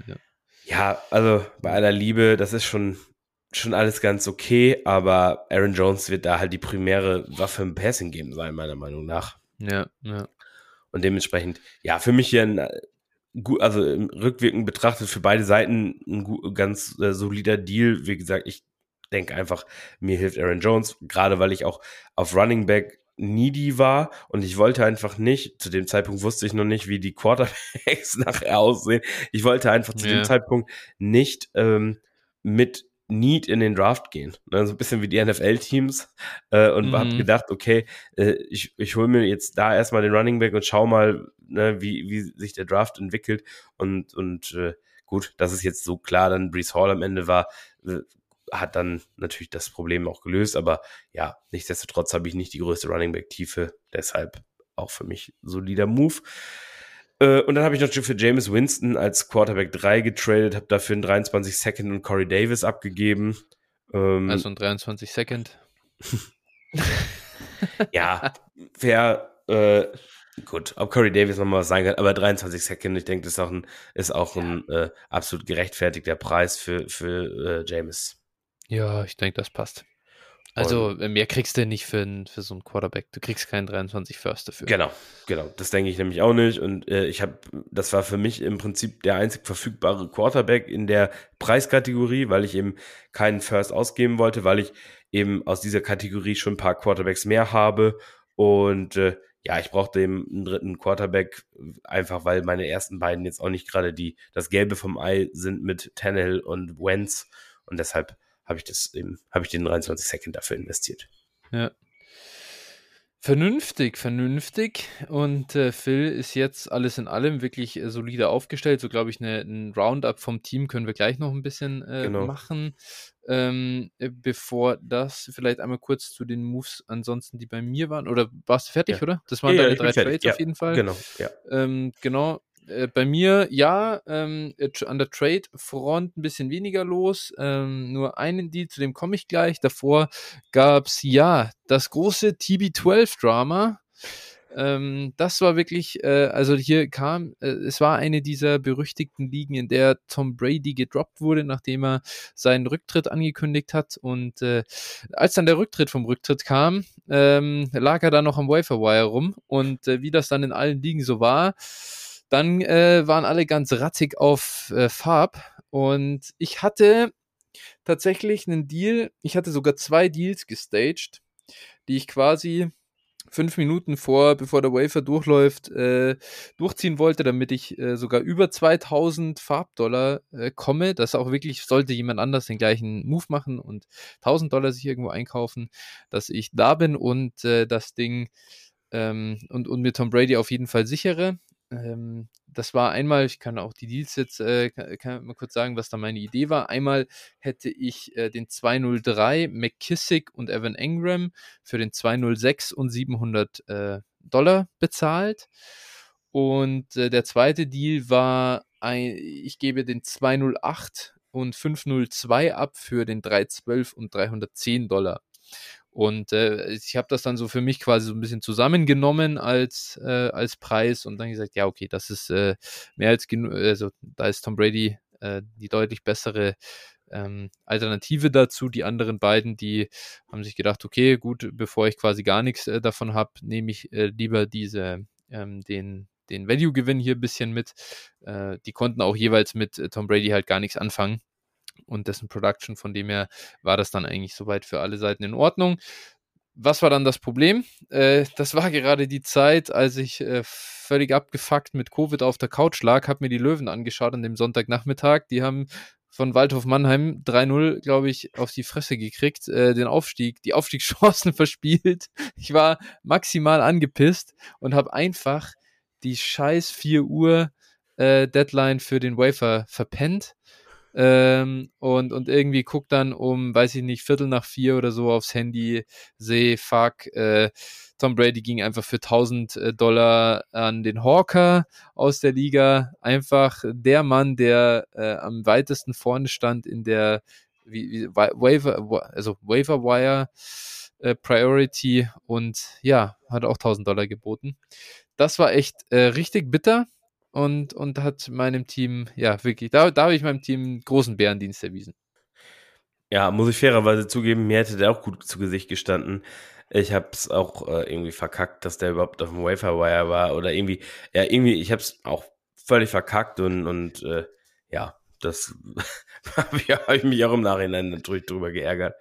Ja. ja, also bei aller Liebe, das ist schon schon alles ganz okay, aber Aaron Jones wird da halt die primäre Waffe im Passing geben sein, meiner Meinung nach. Ja, ja. Und dementsprechend, ja, für mich hier ein äh, gut, also im Rückwirken betrachtet für beide Seiten ein ganz äh, solider Deal. Wie gesagt, ich denke einfach, mir hilft Aaron Jones, gerade weil ich auch auf Running Back needy war und ich wollte einfach nicht, zu dem Zeitpunkt wusste ich noch nicht, wie die Quarterbacks (laughs) nachher aussehen. Ich wollte einfach zu ja. dem Zeitpunkt nicht ähm, mit Need in den Draft gehen. Ne? So ein bisschen wie die NFL-Teams. Äh, und mhm. habe gedacht, okay, äh, ich, ich hole mir jetzt da erstmal den Running Back und schau mal, ne, wie, wie sich der Draft entwickelt. Und, und äh, gut, dass es jetzt so klar dann Brees Hall am Ende war, äh, hat dann natürlich das Problem auch gelöst. Aber ja, nichtsdestotrotz habe ich nicht die größte Running Back-Tiefe. Deshalb auch für mich solider Move. Äh, und dann habe ich noch für James Winston als Quarterback 3 getradet, habe dafür einen 23 Second und Corey Davis abgegeben. Ähm, also ein 23 Second. (laughs) ja, fair. Äh, gut, ob Corey Davis nochmal was sagen kann, aber 23 Second, ich denke, das ist auch ein, ist auch ein äh, absolut gerechtfertigter Preis für, für äh, James. Ja, ich denke, das passt. Also und mehr kriegst du nicht für, für so einen Quarterback. Du kriegst keinen 23 First dafür. Genau, genau. Das denke ich nämlich auch nicht. Und äh, ich habe, das war für mich im Prinzip der einzig verfügbare Quarterback in der Preiskategorie, weil ich eben keinen First ausgeben wollte, weil ich eben aus dieser Kategorie schon ein paar Quarterbacks mehr habe. Und äh, ja, ich brauchte eben einen dritten Quarterback, einfach weil meine ersten beiden jetzt auch nicht gerade die das Gelbe vom Ei sind mit Tannehill und Wentz. Und deshalb habe ich das eben, habe ich den 23 Second dafür investiert. Ja. Vernünftig, vernünftig. Und äh, Phil ist jetzt alles in allem wirklich äh, solide aufgestellt. So glaube ich, eine, ein Roundup vom Team können wir gleich noch ein bisschen äh, genau. machen. Ähm, äh, bevor das, vielleicht einmal kurz zu den Moves ansonsten, die bei mir waren. Oder warst du fertig, ja. oder? Das waren ja, deine drei Trades ja, auf jeden Fall. Genau, ja. Ähm, genau. Äh, bei mir, ja, ähm, an der Trade-Front ein bisschen weniger los. Ähm, nur einen Deal, zu dem komme ich gleich. Davor gab es, ja, das große TB12-Drama. Ähm, das war wirklich, äh, also hier kam, äh, es war eine dieser berüchtigten Ligen, in der Tom Brady gedroppt wurde, nachdem er seinen Rücktritt angekündigt hat. Und äh, als dann der Rücktritt vom Rücktritt kam, ähm, lag er da noch am Waferwire rum. Und äh, wie das dann in allen Ligen so war, dann äh, waren alle ganz rattig auf äh, Farb und ich hatte tatsächlich einen Deal, ich hatte sogar zwei Deals gestaged, die ich quasi fünf Minuten vor, bevor der Wafer durchläuft, äh, durchziehen wollte, damit ich äh, sogar über 2000 Farbdollar äh, komme. Das auch wirklich, sollte jemand anders den gleichen Move machen und 1000 Dollar sich irgendwo einkaufen, dass ich da bin und äh, das Ding ähm, und, und mir Tom Brady auf jeden Fall sichere. Ähm, das war einmal, ich kann auch die Deals jetzt äh, kann, mal kurz sagen, was da meine Idee war. Einmal hätte ich äh, den 203 McKissick und Evan Engram für den 206 und 700 äh, Dollar bezahlt. Und äh, der zweite Deal war, ein, ich gebe den 208 und 502 ab für den 312 und 310 Dollar. Und äh, ich habe das dann so für mich quasi so ein bisschen zusammengenommen als, äh, als Preis und dann gesagt, ja, okay, das ist äh, mehr als genug, also da ist Tom Brady äh, die deutlich bessere ähm, Alternative dazu. Die anderen beiden, die haben sich gedacht, okay, gut, bevor ich quasi gar nichts äh, davon habe, nehme ich äh, lieber diese, ähm, den, den Value-Gewinn hier ein bisschen mit. Die konnten auch jeweils mit Tom Brady halt gar nichts anfangen und dessen Production. Von dem her war das dann eigentlich soweit für alle Seiten in Ordnung. Was war dann das Problem? Äh, das war gerade die Zeit, als ich äh, völlig abgefuckt mit Covid auf der Couch lag, habe mir die Löwen angeschaut an dem Sonntagnachmittag. Die haben von Waldhof Mannheim 3-0, glaube ich, auf die Fresse gekriegt, äh, den Aufstieg, die Aufstiegschancen (laughs) verspielt. Ich war maximal angepisst und habe einfach die scheiß 4 Uhr äh, Deadline für den Wafer verpennt ähm, und, und irgendwie guckt dann um, weiß ich nicht, Viertel nach vier oder so aufs Handy, sehe, fuck, äh, Tom Brady ging einfach für 1000 äh, Dollar an den Hawker aus der Liga. Einfach der Mann, der äh, am weitesten vorne stand in der wie, wie, Waiver, also Waiver Wire äh, Priority und ja, hat auch 1000 Dollar geboten. Das war echt äh, richtig bitter und, und hat meinem Team, ja, wirklich, da, da habe ich meinem Team großen Bärendienst erwiesen. Ja, muss ich fairerweise zugeben, mir hätte der auch gut zu Gesicht gestanden. Ich habe es auch äh, irgendwie verkackt, dass der überhaupt auf dem Waferwire war oder irgendwie, ja, irgendwie, ich habe es auch völlig verkackt und, und äh, ja, das (laughs) habe ich, mich auch im Nachhinein natürlich drüber geärgert.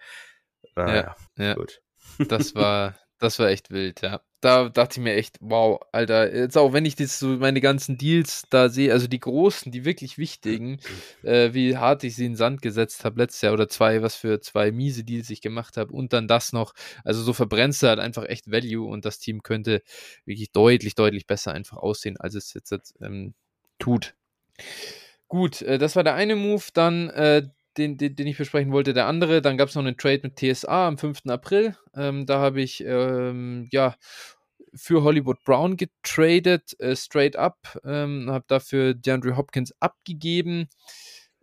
Naja, ja, ja. gut. Das war, (laughs) das war echt wild, ja da dachte ich mir echt, wow, Alter, jetzt auch wenn ich das so meine ganzen Deals da sehe, also die großen, die wirklich wichtigen, (clears throat) äh, wie hart ich sie in den Sand gesetzt habe letztes Jahr oder zwei, was für zwei miese Deals ich gemacht habe und dann das noch, also so verbrennst du halt einfach echt Value und das Team könnte wirklich deutlich, deutlich besser einfach aussehen, als es jetzt, jetzt ähm, tut. Gut, äh, das war der eine Move, dann äh, den, den, den, ich besprechen wollte. Der andere, dann gab es noch einen Trade mit TSA am 5. April. Ähm, da habe ich ähm, ja für Hollywood Brown getradet, äh, straight up, ähm, habe dafür DeAndre Hopkins abgegeben.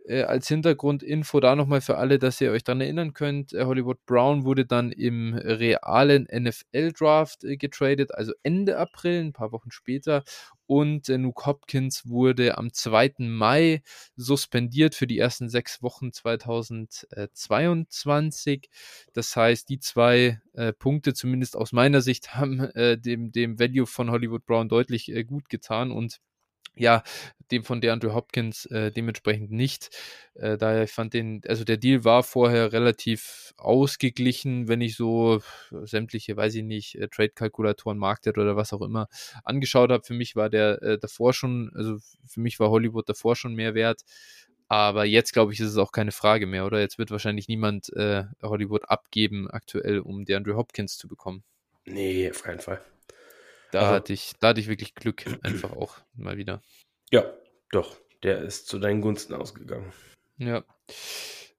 Äh, als Hintergrundinfo da nochmal für alle, dass ihr euch daran erinnern könnt, äh, Hollywood Brown wurde dann im realen NFL-Draft äh, getradet, also Ende April, ein paar Wochen später. Und äh, Nuke Hopkins wurde am 2. Mai suspendiert für die ersten sechs Wochen 2022. Das heißt, die zwei äh, Punkte, zumindest aus meiner Sicht, haben äh, dem, dem Value von Hollywood Brown deutlich äh, gut getan und ja, dem von DeAndre Hopkins äh, dementsprechend nicht. Äh, daher fand den, also der Deal war vorher relativ ausgeglichen, wenn ich so sämtliche, weiß ich nicht, äh, Trade-Kalkulatoren, Market oder was auch immer angeschaut habe. Für mich war der äh, davor schon, also für mich war Hollywood davor schon mehr wert. Aber jetzt, glaube ich, ist es auch keine Frage mehr, oder? Jetzt wird wahrscheinlich niemand äh, Hollywood abgeben, aktuell, um DeAndre Hopkins zu bekommen. Nee, auf keinen Fall. Da also, hatte ich, da hatte ich wirklich Glück, einfach auch mal wieder. Ja, doch. Der ist zu deinen Gunsten ausgegangen. Ja.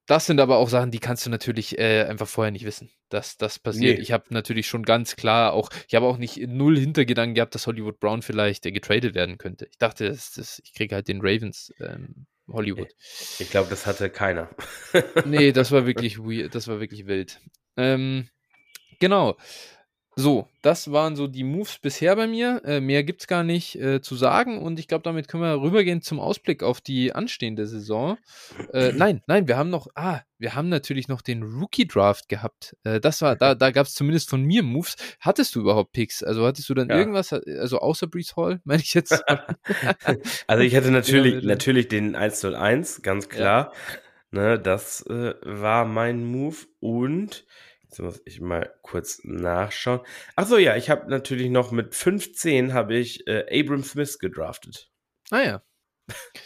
Das sind aber auch Sachen, die kannst du natürlich äh, einfach vorher nicht wissen, dass das passiert. Nee. Ich habe natürlich schon ganz klar auch, ich habe auch nicht null Hintergedanken gehabt, dass Hollywood Brown vielleicht äh, getradet werden könnte. Ich dachte, das, das, ich kriege halt den Ravens ähm, Hollywood. Ich glaube, das hatte keiner. nee, das war (laughs) wirklich weird, das war wirklich wild. Ähm, genau. So, das waren so die Moves bisher bei mir. Äh, mehr es gar nicht äh, zu sagen und ich glaube, damit können wir rübergehen zum Ausblick auf die anstehende Saison. Äh, (clears throat) nein, nein, wir haben noch, ah, wir haben natürlich noch den Rookie Draft gehabt. Äh, das war, da, da gab es zumindest von mir Moves. Hattest du überhaupt Picks? Also hattest du dann ja. irgendwas, also außer Brees Hall, (laughs) meine ich jetzt? (laughs) also ich hatte (laughs) natürlich, natürlich den 101, ganz klar. Ja. Ne, das äh, war mein Move und Jetzt muss ich mal kurz nachschauen. Achso, ja, ich habe natürlich noch mit 15 habe ich äh, Abram Smith gedraftet. Ah ja.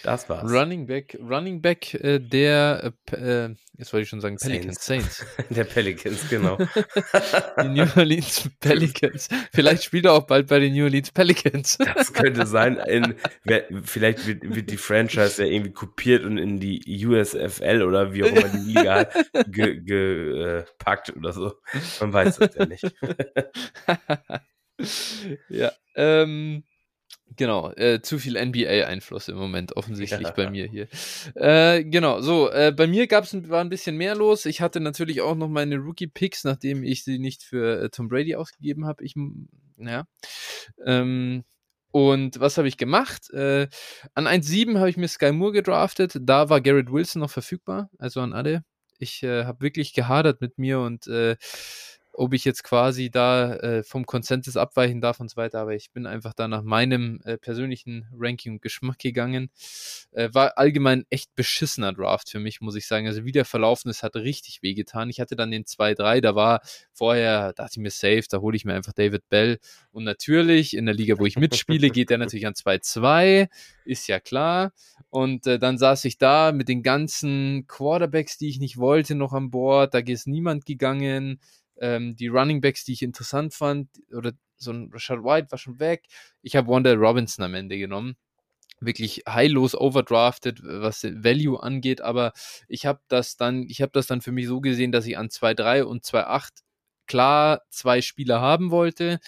Das war's. Running Back, Running Back äh, der, äh, äh jetzt wollte ich schon sagen, Pelicans, Saints. Saints. (laughs) der Pelicans, genau. (laughs) die New Orleans Pelicans. Vielleicht spielt er auch bald bei den New Orleans Pelicans. (laughs) das könnte sein. In, vielleicht wird, wird, die Franchise ja irgendwie kopiert und in die USFL oder wie auch immer die Liga gepackt ge, äh, oder so. Man weiß das ja nicht. ja, ähm, Genau, äh, zu viel NBA-Einfluss im Moment offensichtlich ja. bei mir hier. Äh, genau, so, äh, bei mir gab's ein, war ein bisschen mehr los. Ich hatte natürlich auch noch meine Rookie-Picks, nachdem ich sie nicht für äh, Tom Brady ausgegeben habe. Ich, naja. Ähm, und was habe ich gemacht? Äh, an 1.7 habe ich mir Sky Moore gedraftet. Da war Garrett Wilson noch verfügbar, also an alle. Ich äh, habe wirklich gehadert mit mir und ob ich jetzt quasi da äh, vom Konsensus abweichen darf und so weiter, aber ich bin einfach da nach meinem äh, persönlichen Ranking und Geschmack gegangen. Äh, war allgemein echt beschissener Draft für mich, muss ich sagen. Also wie der verlaufen ist, hat richtig wehgetan. Ich hatte dann den 2-3, da war vorher, dachte ich mir safe, da hole ich mir einfach David Bell. Und natürlich, in der Liga, wo ich mitspiele, geht der natürlich an 2-2, ist ja klar. Und äh, dann saß ich da mit den ganzen Quarterbacks, die ich nicht wollte, noch an Bord. Da ist niemand gegangen. Ähm, die Running Backs, die ich interessant fand, oder so ein Rashad White war schon weg. Ich habe Wanda Robinson am Ende genommen. Wirklich heillos overdrafted, was Value angeht, aber ich habe das dann, ich habe das dann für mich so gesehen, dass ich an 2-3 und 2-8 klar zwei Spieler haben wollte.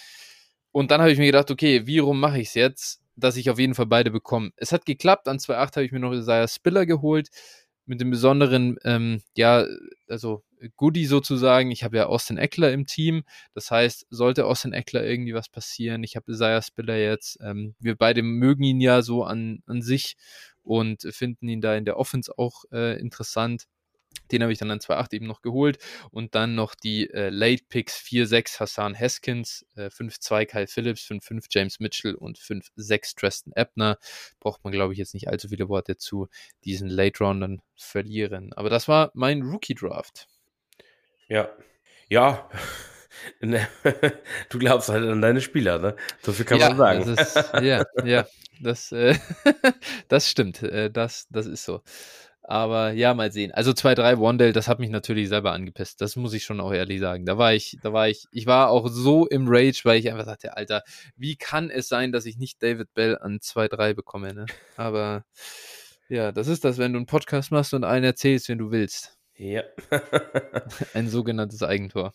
Und dann habe ich mir gedacht, okay, wie rum mache ich es jetzt, dass ich auf jeden Fall beide bekomme? Es hat geklappt, an 2-8 habe ich mir noch Isaiah Spiller geholt, mit dem besonderen, ähm, ja, also Goodie sozusagen. Ich habe ja Austin Eckler im Team. Das heißt, sollte Austin Eckler irgendwie was passieren, ich habe Isaiah Spiller jetzt. Ähm, wir beide mögen ihn ja so an, an sich und finden ihn da in der Offense auch äh, interessant. Den habe ich dann an 2.8 eben noch geholt. Und dann noch die äh, Late Picks 4-6 Hassan Haskins, äh, 5-2 Kyle Phillips, 5-5 James Mitchell und 5-6 Tristan Ebner. Braucht man, glaube ich, jetzt nicht allzu viele Worte zu diesen Late Roundern verlieren. Aber das war mein Rookie Draft. Ja. Ja. (laughs) Ne, (laughs) du glaubst halt an deine Spieler, ne? So viel kann ja, man sagen. Das ist, (laughs) ja, ja, das, äh, das stimmt. Äh, das, das ist so. Aber ja, mal sehen. Also 2-3 Wandale, das hat mich natürlich selber angepisst. Das muss ich schon auch ehrlich sagen. Da war ich, da war ich, ich war auch so im Rage, weil ich einfach sagte, Alter, wie kann es sein, dass ich nicht David Bell an 2-3 bekomme, ne? Aber ja, das ist das, wenn du einen Podcast machst und einen erzählst, wenn du willst. Ja. (laughs) Ein sogenanntes Eigentor.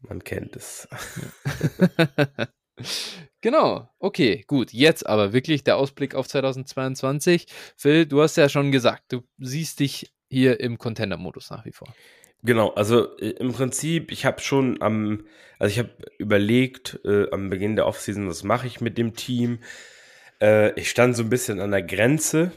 Man kennt es. (laughs) genau, okay, gut. Jetzt aber wirklich der Ausblick auf 2022. Phil, du hast ja schon gesagt, du siehst dich hier im Contender-Modus nach wie vor. Genau, also äh, im Prinzip, ich habe schon am, also ich habe überlegt äh, am Beginn der Offseason, was mache ich mit dem Team? Äh, ich stand so ein bisschen an der Grenze,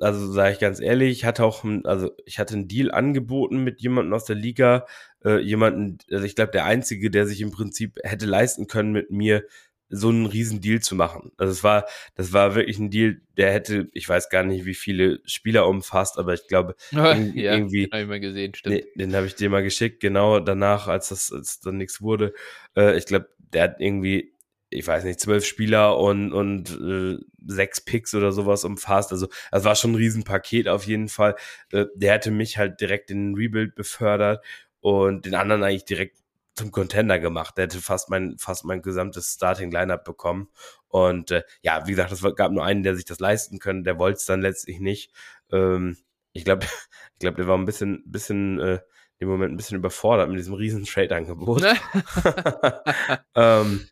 also sage ich ganz ehrlich, ich hatte auch, also ich hatte einen Deal angeboten mit jemandem aus der Liga, äh, jemanden, also ich glaube der einzige, der sich im Prinzip hätte leisten können, mit mir so einen riesen Deal zu machen. Also es war, das war wirklich ein Deal, der hätte, ich weiß gar nicht, wie viele Spieler umfasst, aber ich glaube (laughs) ja, irgendwie. Den habe ich mal gesehen, stimmt. Nee, den habe ich dir mal geschickt, genau danach, als das als dann nichts wurde. Äh, ich glaube, der hat irgendwie ich weiß nicht, zwölf Spieler und, und äh, sechs Picks oder sowas umfasst. Also das war schon ein Riesenpaket auf jeden Fall. Äh, der hätte mich halt direkt in den Rebuild befördert und den anderen eigentlich direkt zum Contender gemacht. Der hätte fast mein, fast mein gesamtes Starting-Lineup bekommen. Und äh, ja, wie gesagt, es gab nur einen, der sich das leisten könnte. Der wollte es dann letztlich nicht. Ähm, ich glaube, (laughs) ich glaube, der war ein bisschen, bisschen äh, im Moment ein bisschen überfordert mit diesem riesen Trade-Angebot. (laughs) ähm,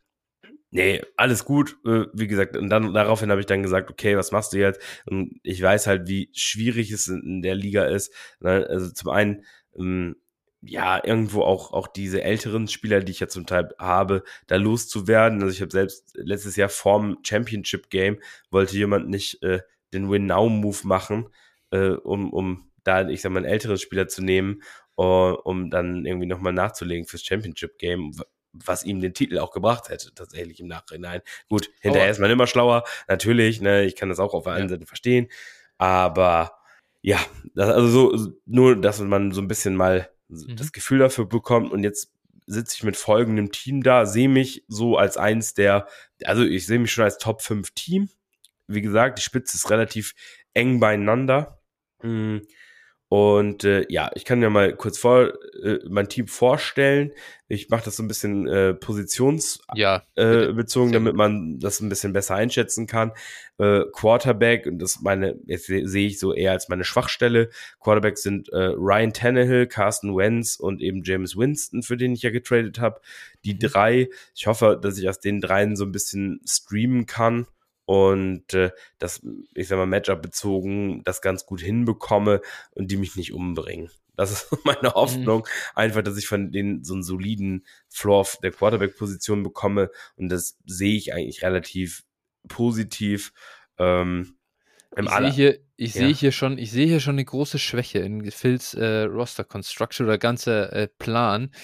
Nee, alles gut. Äh, wie gesagt, und dann daraufhin habe ich dann gesagt, okay, was machst du jetzt? Und ich weiß halt, wie schwierig es in der Liga ist. Ne? Also zum einen, ähm, ja, irgendwo auch, auch diese älteren Spieler, die ich ja zum Teil habe, da loszuwerden. Also ich habe selbst letztes Jahr vorm Championship Game wollte jemand nicht äh, den Win-Now-Move machen, äh, um, um da, ich sag mal, einen älteren Spieler zu nehmen, uh, um dann irgendwie nochmal nachzulegen fürs Championship Game, was ihm den Titel auch gebracht hätte, tatsächlich im Nachhinein. Gut, hinterher oh. ist man immer schlauer, natürlich, ne, ich kann das auch auf der einen ja. Seite verstehen, aber ja, das, also so, nur, dass man so ein bisschen mal mhm. das Gefühl dafür bekommt und jetzt sitze ich mit folgendem Team da, sehe mich so als eins der, also ich sehe mich schon als Top 5 Team wie gesagt, die Spitze ist relativ eng beieinander. Mm, und äh, ja, ich kann ja mal kurz vor äh, mein Team vorstellen. Ich mache das so ein bisschen äh, positionsbezogen, Ja, äh, bezogen, damit man das ein bisschen besser einschätzen kann. Äh, Quarterback, und das meine, jetzt se- sehe ich so eher als meine Schwachstelle. Quarterbacks sind äh, Ryan Tannehill, Carsten Wentz und eben James Winston, für den ich ja getradet habe. Die Mhm. drei, ich hoffe, dass ich aus den dreien so ein bisschen streamen kann und äh, das, ich sag mal, Matchup bezogen, das ganz gut hinbekomme und die mich nicht umbringen. Das ist (laughs) meine Hoffnung. Einfach, dass ich von denen so einen soliden Floor der Quarterback-Position bekomme. Und das sehe ich eigentlich relativ positiv. Ähm, im Ich sehe hier, ich Ja. sehe hier schon, ich sehe hier schon eine große Schwäche in Phils äh, Roster Construction oder ganzer äh, Plan. (laughs)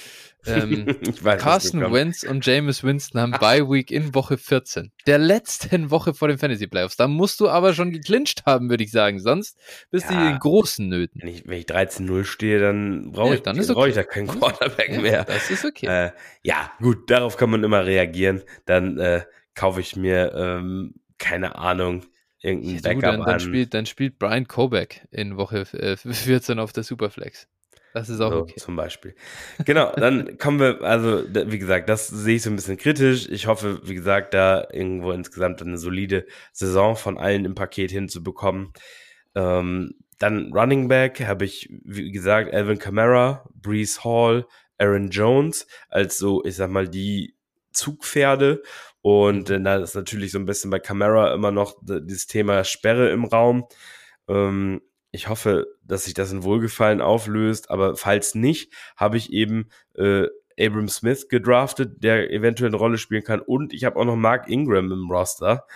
Ähm, weiß, kommt. Wentz und Jameis Winston haben Bye Week in Woche 14. Der letzten Woche vor den Fantasy Playoffs. Da musst du aber schon geclincht haben, würde ich sagen. Sonst bist du Ja. in großen Nöten. Wenn ich, wenn ich 13-0 stehe, dann brauche Ja, ich, dann ist brauche ich okay. da keinen Quarterback Ja, mehr. Das ist okay. Äh, ja, gut, darauf kann man immer reagieren. Dann äh, kaufe ich mir, ähm, keine Ahnung, irgendein Ja, du, Backup dann, dann, an. spielt, dann spielt Brian Kobeck in Woche äh, (laughs) 14 auf der Superflex. Das ist auch so, okay. zum Beispiel. Genau, dann (laughs) kommen wir, also wie gesagt, das sehe ich so ein bisschen kritisch. Ich hoffe, wie gesagt, da irgendwo insgesamt eine solide Saison von allen im Paket hinzubekommen. Ähm, dann Running Back habe ich, wie gesagt, Alvin Kamara, Brees Hall, Aaron Jones als so, ich sag mal, die Zugpferde. Und äh, da ist natürlich so ein bisschen bei Kamara immer noch dieses Thema Sperre im Raum. Ähm, ich hoffe, dass sich das in Wohlgefallen auflöst, aber falls nicht, habe ich eben äh, Abram Smith gedraftet, der eventuell eine Rolle spielen kann. Und ich habe auch noch Mark Ingram im Roster.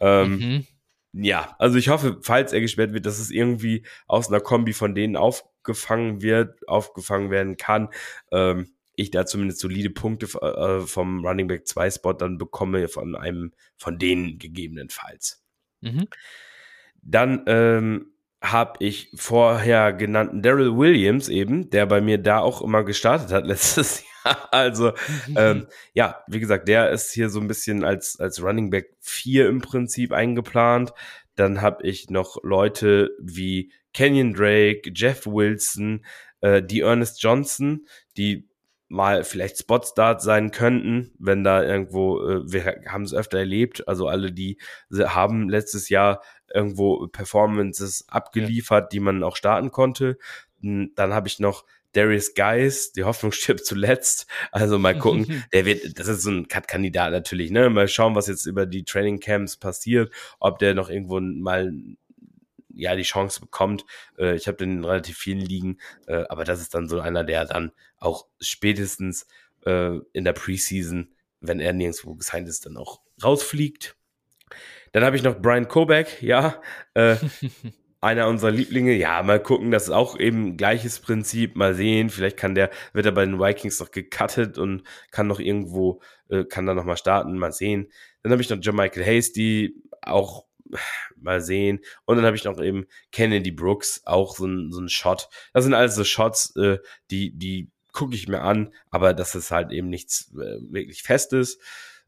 Ähm, Mhm. ja, also ich hoffe, falls er gesperrt wird, dass es irgendwie aus einer Kombi von denen aufgefangen wird, aufgefangen werden kann. Ähm, ich da zumindest solide Punkte äh, vom Running Back 2 Spot dann bekomme von einem von denen gegebenenfalls. Mhm. Dann ähm, habe ich vorher genannten Daryl Williams eben, der bei mir da auch immer gestartet hat (laughs) letztes Jahr. Also ähm, (laughs) ja, wie gesagt, der ist hier so ein bisschen als, als Running Back 4 im Prinzip eingeplant. Dann habe ich noch Leute wie Kenyon Drake, Jeff Wilson, äh, die Ernest Johnson, die mal vielleicht Spotstart sein könnten, wenn da irgendwo, äh, wir haben es öfter erlebt, also alle, die haben letztes Jahr irgendwo Performances abgeliefert, die man auch starten konnte. Dann habe ich noch Darius Geis, die Hoffnung stirbt zuletzt. Also mal gucken, (laughs) der wird, das ist so ein Cut-Kandidat natürlich, ne? Mal schauen, was jetzt über die Training Camps passiert, ob der noch irgendwo mal ja die Chance bekommt. Äh, ich habe den in relativ vielen Ligen, äh, aber das ist dann so einer, der dann auch spätestens äh, in der Preseason, wenn er nirgendwo gesigned ist, dann auch rausfliegt. Dann habe ich noch Brian Kobeck, ja, äh, (laughs) einer unserer Lieblinge. Ja, mal gucken, das ist auch eben gleiches Prinzip. Mal sehen, vielleicht kann der, wird er bei den Vikings noch gecuttet und kann noch irgendwo, äh, kann da noch mal starten. Mal sehen. Dann habe ich noch John Michael Hasty, auch mal sehen. Und dann habe ich noch eben Kennedy Brooks, auch so ein, so ein Shot. Das sind alles so Shots, äh, die, die gucke ich mir an, aber das ist halt eben nichts äh, wirklich Festes.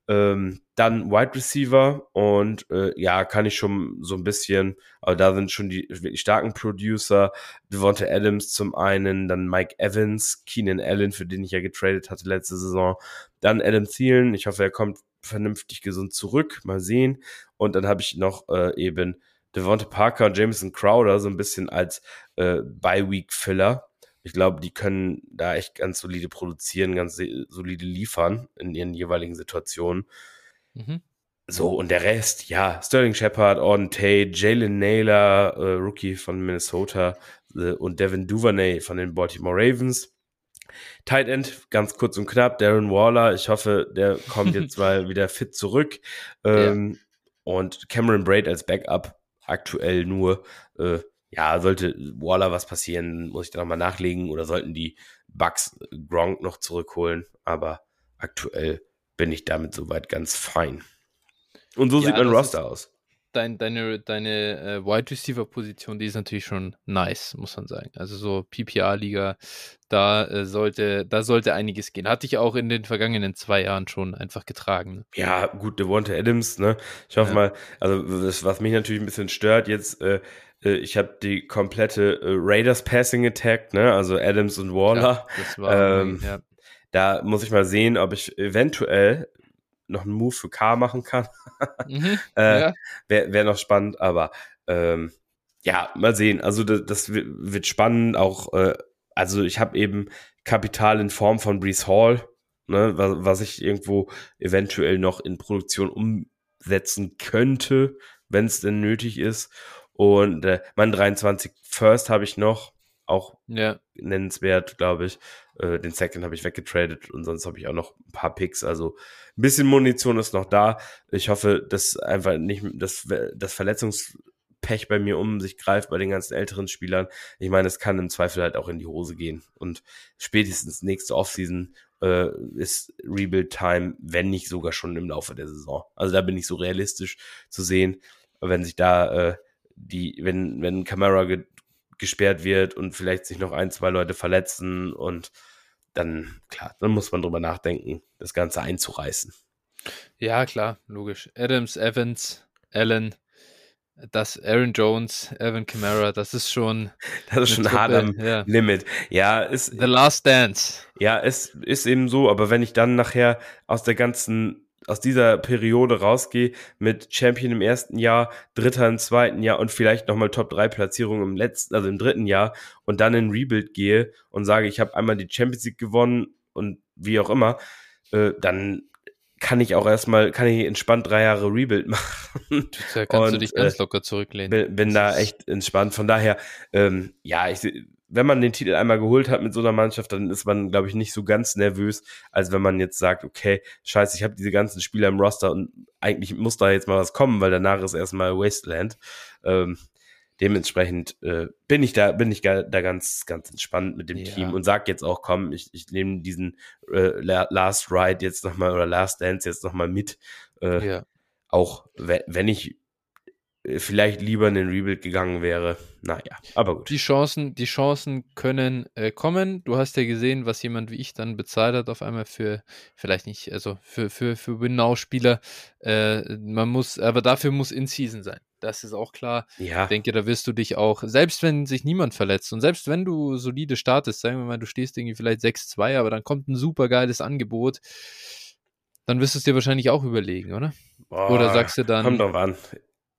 Ähm, dann Wide Receiver und äh, ja, kann ich schon so ein bisschen, aber da sind schon die wirklich starken Producer, Devonta Adams zum einen, dann Mike Evans, Keenan Allen, für den ich ja getradet hatte letzte Saison, dann Adam Thielen, ich hoffe, er kommt vernünftig gesund zurück, mal sehen. Und dann habe ich noch äh, eben Devonta Parker und Jameson Crowder so ein bisschen als äh, Bye-Week-Filler. Ich glaube, die können da echt ganz solide produzieren, ganz solide liefern in ihren jeweiligen Situationen. Mhm. So, und der Rest, ja, Sterling Shepard, Auden Tate, Jalen Naylor, äh, Rookie von Minnesota äh, und Devin Duvernay von den Baltimore Ravens. Tight End, ganz kurz und knapp, Darren Waller. Ich hoffe, der kommt (laughs) jetzt mal wieder fit zurück. Ähm, Und Cameron Braid als Backup aktuell nur. Äh, ja, sollte Waller was passieren, muss ich da nochmal nachlegen oder sollten die Bucks Gronk noch zurückholen. Aber aktuell bin ich damit soweit ganz fein. Und so Ja, sieht mein Roster aus. Dein, deine, deine äh, Wide Receiver Position, die ist natürlich schon nice, muss man sagen. Also so PPA-Liga, da äh, sollte, da sollte einiges gehen. Hatte ich auch in den vergangenen zwei Jahren schon einfach getragen. Ne? Ja, gut, Devonta Adams, ne? Ich hoffe ja. mal, also das, was mich natürlich ein bisschen stört jetzt, äh, äh ich habe die komplette äh, Raiders Passing Attack, ne? Also Adams und Waller. Ja, das war, ähm, ja. Da muss ich mal sehen, ob ich eventuell noch einen Move für K machen kann. (laughs) mhm, äh, ja. Wäre wär noch spannend, aber ähm, ja, mal sehen. Also das, das wird spannend. Auch, äh, also ich habe eben Kapital in Form von Brees Hall, ne, was, was ich irgendwo eventuell noch in Produktion umsetzen könnte, wenn es denn nötig ist. Und äh, mein 23 First habe ich noch, auch ja. nennenswert, glaube ich. Äh, den Second habe ich weggetradet und sonst habe ich auch noch ein paar Picks. Also ein bisschen Munition ist noch da. Ich hoffe, dass einfach nicht das, das Verletzungspech bei mir um sich greift bei den ganzen älteren Spielern. Ich meine, es kann im Zweifel halt auch in die Hose gehen. Und spätestens nächste Offseason äh, ist Rebuild-Time, wenn nicht sogar schon im Laufe der Saison. Also da bin ich so realistisch zu sehen, wenn sich da äh, die, wenn, wenn Camara ge gesperrt wird und vielleicht sich noch ein, zwei Leute verletzen und dann, klar, dann muss man drüber nachdenken, das Ganze einzureißen. Ja, klar, logisch. Adams, Evans, Allen, das Aaron Jones, Evan Kamara, das ist schon. (laughs) Das ist schon hart am ja. Limit. Ja, ist. The Last Dance. Ja, es ist eben so, aber wenn ich dann nachher aus der ganzen aus dieser Periode rausgehe mit Champion im ersten Jahr, Dritter im zweiten Jahr und vielleicht nochmal Top 3 Platzierung im letzten, also im dritten Jahr und dann in Rebuild gehe und sage, ich habe einmal die Champions League gewonnen und wie auch immer, äh, dann kann ich auch erstmal, kann ich entspannt drei Jahre Rebuild (laughs) machen. Da kannst und, du dich ganz äh, locker zurücklehnen. Bin, bin da echt entspannt. Von daher, ähm, ja, ich wenn man den Titel einmal geholt hat mit so einer Mannschaft, dann ist man, glaube ich, nicht so ganz nervös, als wenn man jetzt sagt, okay, scheiße, ich habe diese ganzen Spieler im Roster und eigentlich muss da jetzt mal was kommen, weil danach ist erstmal Wasteland. Ähm, dementsprechend äh, bin ich da, bin ich da ganz, ganz entspannt mit dem ja. Team und sag jetzt auch, komm, ich, ich nehme diesen äh, Last Ride jetzt nochmal oder Last Dance jetzt nochmal mit. Äh, ja. Auch wenn ich vielleicht lieber in den Rebuild gegangen wäre. Naja, aber gut. Die Chancen, die Chancen können äh, kommen. Du hast ja gesehen, was jemand wie ich dann bezahlt hat, auf einmal für, vielleicht nicht, also für, für, für Winnow-Spieler. Äh, man muss, aber dafür muss In-Season sein. Das ist auch klar. Ja. Ich denke, da wirst du dich auch, selbst wenn sich niemand verletzt und selbst wenn du solide startest, sagen wir mal, du stehst irgendwie vielleicht 6-2, aber dann kommt ein super geiles Angebot, dann wirst du es dir wahrscheinlich auch überlegen, oder? Boah, oder sagst du dann. Kommt doch an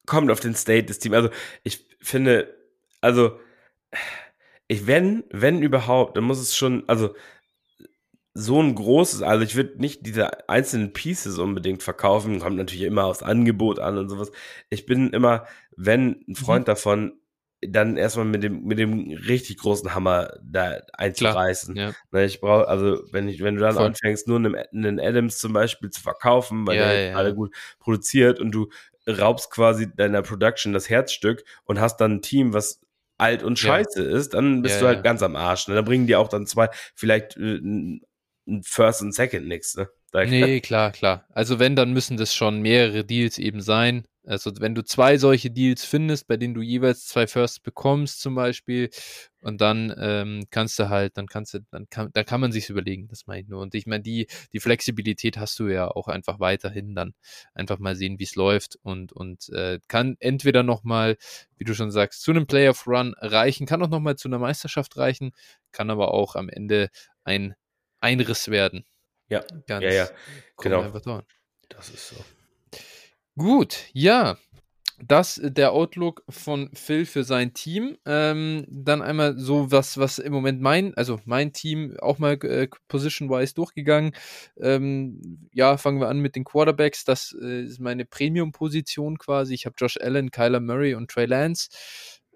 kommt auf den State des Teams. Also ich finde, also ich wenn, wenn überhaupt, dann muss es schon, also so ein großes, also ich würde nicht diese einzelnen Pieces unbedingt verkaufen, kommt natürlich immer aufs Angebot an und sowas. Ich bin immer, wenn ein Freund mhm. davon, dann erstmal mit dem, mit dem richtig großen Hammer da einzureißen. Klar, ja. Ne, ich brauche, also wenn ich, wenn du dann Voll. anfängst, nur einen, einen Adams zum Beispiel zu verkaufen, weil ja, der ja, alle gut produziert und du raubst quasi deiner Production das Herzstück und hast dann ein Team, was alt und scheiße ja. ist, dann bist ja, du halt ja. ganz am Arsch. Ne? Dann bringen die auch dann zwei, vielleicht äh, ein First und Second nix, ne? nee, klar, klar. Also wenn, dann müssen das schon mehrere Deals eben sein. Also wenn du zwei solche Deals findest, bei denen du jeweils zwei Firsts bekommst zum Beispiel, und dann ähm, kannst du halt, dann kannst du, dann kann, dann kann man sich überlegen, das meine ich nur. Und ich meine, die, die Flexibilität hast du ja auch einfach weiterhin dann einfach mal sehen, wie es läuft und, und äh, kann entweder nochmal, wie du schon sagst, zu einem Playoff Run reichen, kann auch nochmal zu einer Meisterschaft reichen, kann aber auch am Ende ein Einriss werden. Ja, Ganz ja, ja, genau. Das ist so. Gut, ja. Das der Outlook von Phil für sein Team. Ähm, dann einmal so was, was im Moment mein, also mein Team auch mal äh, position-wise durchgegangen. Ähm, ja, fangen wir an mit den Quarterbacks. Das äh, ist meine Premium-Position quasi. Ich habe Josh Allen, Kyler Murray und Trey Lance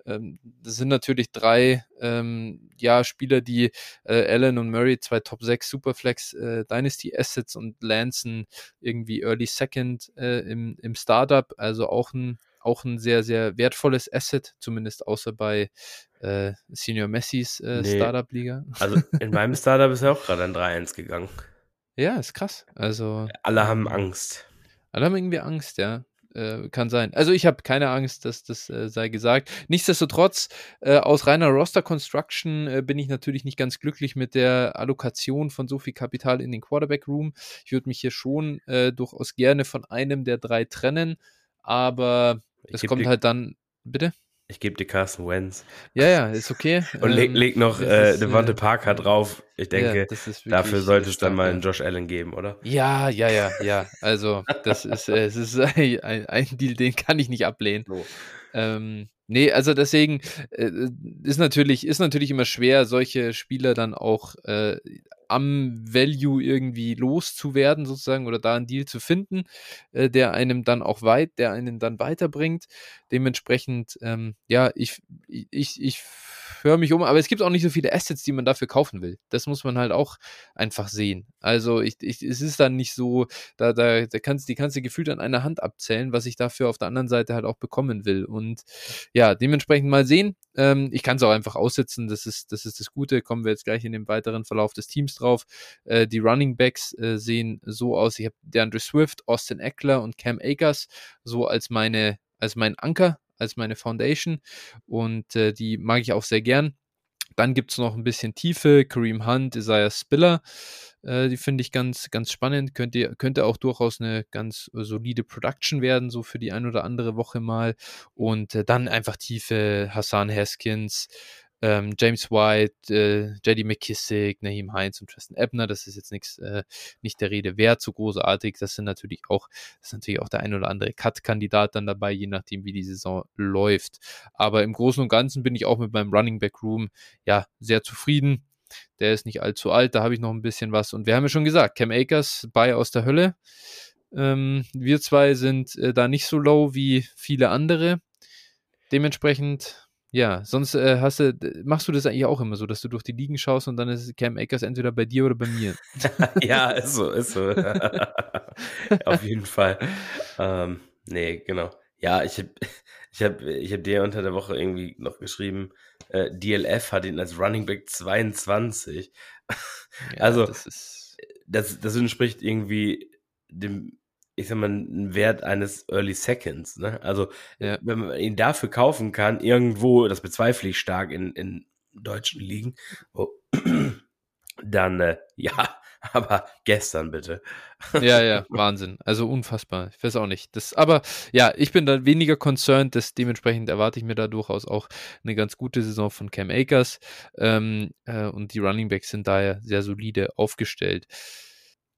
das sind natürlich drei ähm, ja, Spieler, die äh, Allen und Murray, zwei Top 6 Superflex äh, Dynasty Assets und Lanson irgendwie Early Second äh, im, im Startup, also auch ein, auch ein sehr, sehr wertvolles Asset, zumindest außer bei äh, Senior Messis äh, nee. Startup-Liga. Also in meinem (laughs) Startup ist er auch gerade ein 3-1 gegangen. Ja, ist krass. Also. Alle haben Angst. Alle haben irgendwie Angst, ja. Äh, kann sein. Also ich habe keine Angst, dass das äh, sei gesagt. Nichtsdestotrotz, äh, aus reiner Roster-Construction äh, bin ich natürlich nicht ganz glücklich mit der Allokation von so viel Kapital in den Quarterback-Room. Ich würde mich hier schon äh, durchaus gerne von einem der drei trennen, aber es kommt halt dann, bitte? Ich gebe dir Carson Wentz. Ja, ja, ist okay. (laughs) Und leg, ähm, leg noch äh, Devonte äh, Parker drauf. Ich denke, ja, dafür sollte es dann mal einen Josh Allen geben, oder? Ja, ja, ja, ja. Also, das ist, äh, es ist (laughs) ein, ein, Deal, den kann ich nicht ablehnen. So. Ähm, nee, also deswegen äh, ist natürlich, ist natürlich immer schwer, solche Spieler dann auch äh, am Value irgendwie loszuwerden, sozusagen, oder da einen Deal zu finden, äh, der einem dann auch weit, der einen dann weiterbringt. Dementsprechend, ähm, ja, ich, ich, ich höre mich um, aber es gibt auch nicht so viele Assets, die man dafür kaufen will. Das muss man halt auch einfach sehen. Also ich, ich, es ist dann nicht so, da, da, da kannst, die kannst du gefühlt an einer Hand abzählen, was ich dafür auf der anderen Seite halt auch bekommen will. Und ja, dementsprechend mal sehen. Ähm, ich kann es auch einfach aussitzen, das ist, das ist das Gute. Kommen wir jetzt gleich in den weiteren Verlauf des Teams drauf. Äh, die Running Backs äh, sehen so aus. Ich habe DeAndre Swift, Austin Eckler und Cam Akers so als meine, als mein Anker als meine Foundation und äh, die mag ich auch sehr gern. Dann gibt es noch ein bisschen Tiefe, Kareem Hunt, Isaiah Spiller, äh, die finde ich ganz, ganz spannend, könnte, könnte auch durchaus eine ganz solide Production werden, so für die ein oder andere Woche mal. Und äh, dann einfach Tiefe, Hassan Haskins, ähm, James White, äh, JD McKissick, Naheem Heinz und Tristan Ebner, das ist jetzt nichts, äh, nicht der Rede wert, so großartig. Das sind natürlich auch, ist natürlich auch der ein oder andere Cut-Kandidat dann dabei, je nachdem, wie die Saison läuft. Aber im Großen und Ganzen bin ich auch mit meinem Running Back Room ja sehr zufrieden. Der ist nicht allzu alt, da habe ich noch ein bisschen was. Und wir haben ja schon gesagt, Cam Akers bei aus der Hölle. Ähm, wir zwei sind äh, da nicht so low wie viele andere. Dementsprechend ja, sonst äh, hast du, machst du das eigentlich auch immer so, dass du durch die Ligen schaust und dann ist Cam Akers entweder bei dir oder bei mir. (laughs) ja, ist so, ist so. (laughs) Auf jeden Fall. Ähm, nee, genau. Ja, ich habe (laughs) ich hab, ich hab dir unter der Woche irgendwie noch geschrieben, äh, DLF hat ihn als Running Back 22. Ja, also, das, ist... das, das entspricht irgendwie dem ich sag mal, einen Wert eines Early Seconds. Ne? Also, ja. wenn man ihn dafür kaufen kann, irgendwo, das bezweifle ich stark in, in deutschen Ligen, oh, (clears throat) dann äh, (laughs) ja, aber gestern bitte. (laughs) ja, ja, Wahnsinn. Also unfassbar. Ich weiß auch nicht. Das, aber ja, ich bin da weniger concerned. Das, dementsprechend erwarte ich mir da durchaus auch eine ganz gute Saison von Cam Akers. Ähm, äh, und die Running Backs sind daher sehr solide aufgestellt.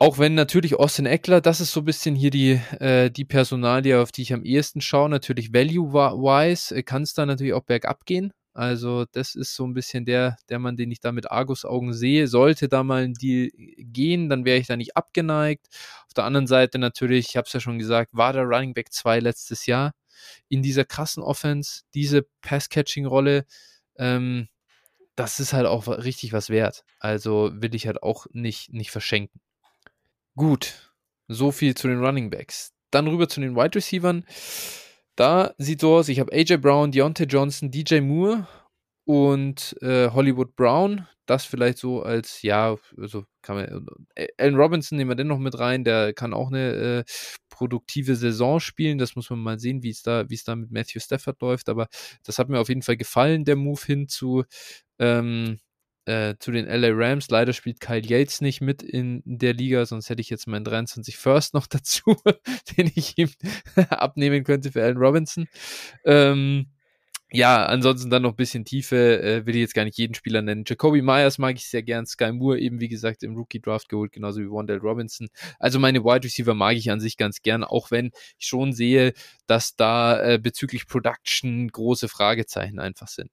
Auch wenn natürlich Austin Eckler, das ist so ein bisschen hier die, äh, die Personalie, auf die ich am ehesten schaue. Natürlich value-wise äh, kann es da natürlich auch bergab gehen. Also das ist so ein bisschen der, der Mann, den ich da mit Argus-Augen sehe. Sollte da mal ein Deal gehen, dann wäre ich da nicht abgeneigt. Auf der anderen Seite natürlich, ich habe es ja schon gesagt, war der Running Back 2 letztes Jahr in dieser krassen Offense, diese Pass-Catching-Rolle. Ähm, das ist halt auch richtig was wert. Also will ich halt auch nicht, nicht verschenken. Gut, so viel zu den Running Backs. Dann rüber zu den Wide Receivers. Da sieht so aus, ich habe AJ Brown, Deontay Johnson, DJ Moore und äh, Hollywood Brown. Das vielleicht so als, ja, also kann man, äh, Allen Robinson nehmen wir den noch mit rein, der kann auch eine äh, produktive Saison spielen. Das muss man mal sehen, wie es da, wie es da mit Matthew Stafford läuft. Aber das hat mir auf jeden Fall gefallen, der Move hin zu ähm, äh, zu den LA Rams. Leider spielt Kyle Yates nicht mit in der Liga, sonst hätte ich jetzt meinen 23 First noch (laughs) dazu, den ich ihm (laughs) abnehmen könnte für Allen Robinson. Ähm, ja, ansonsten dann noch ein bisschen Tiefe, äh, will ich jetzt gar nicht jeden Spieler nennen. Jacoby Myers mag ich sehr gern, Sky Moore eben, wie gesagt, im Rookie-Draft geholt, genauso wie Wandale Robinson. Also meine Wide Receiver mag ich an sich ganz gern, auch wenn ich schon sehe, dass da äh, bezüglich Production große Fragezeichen einfach sind.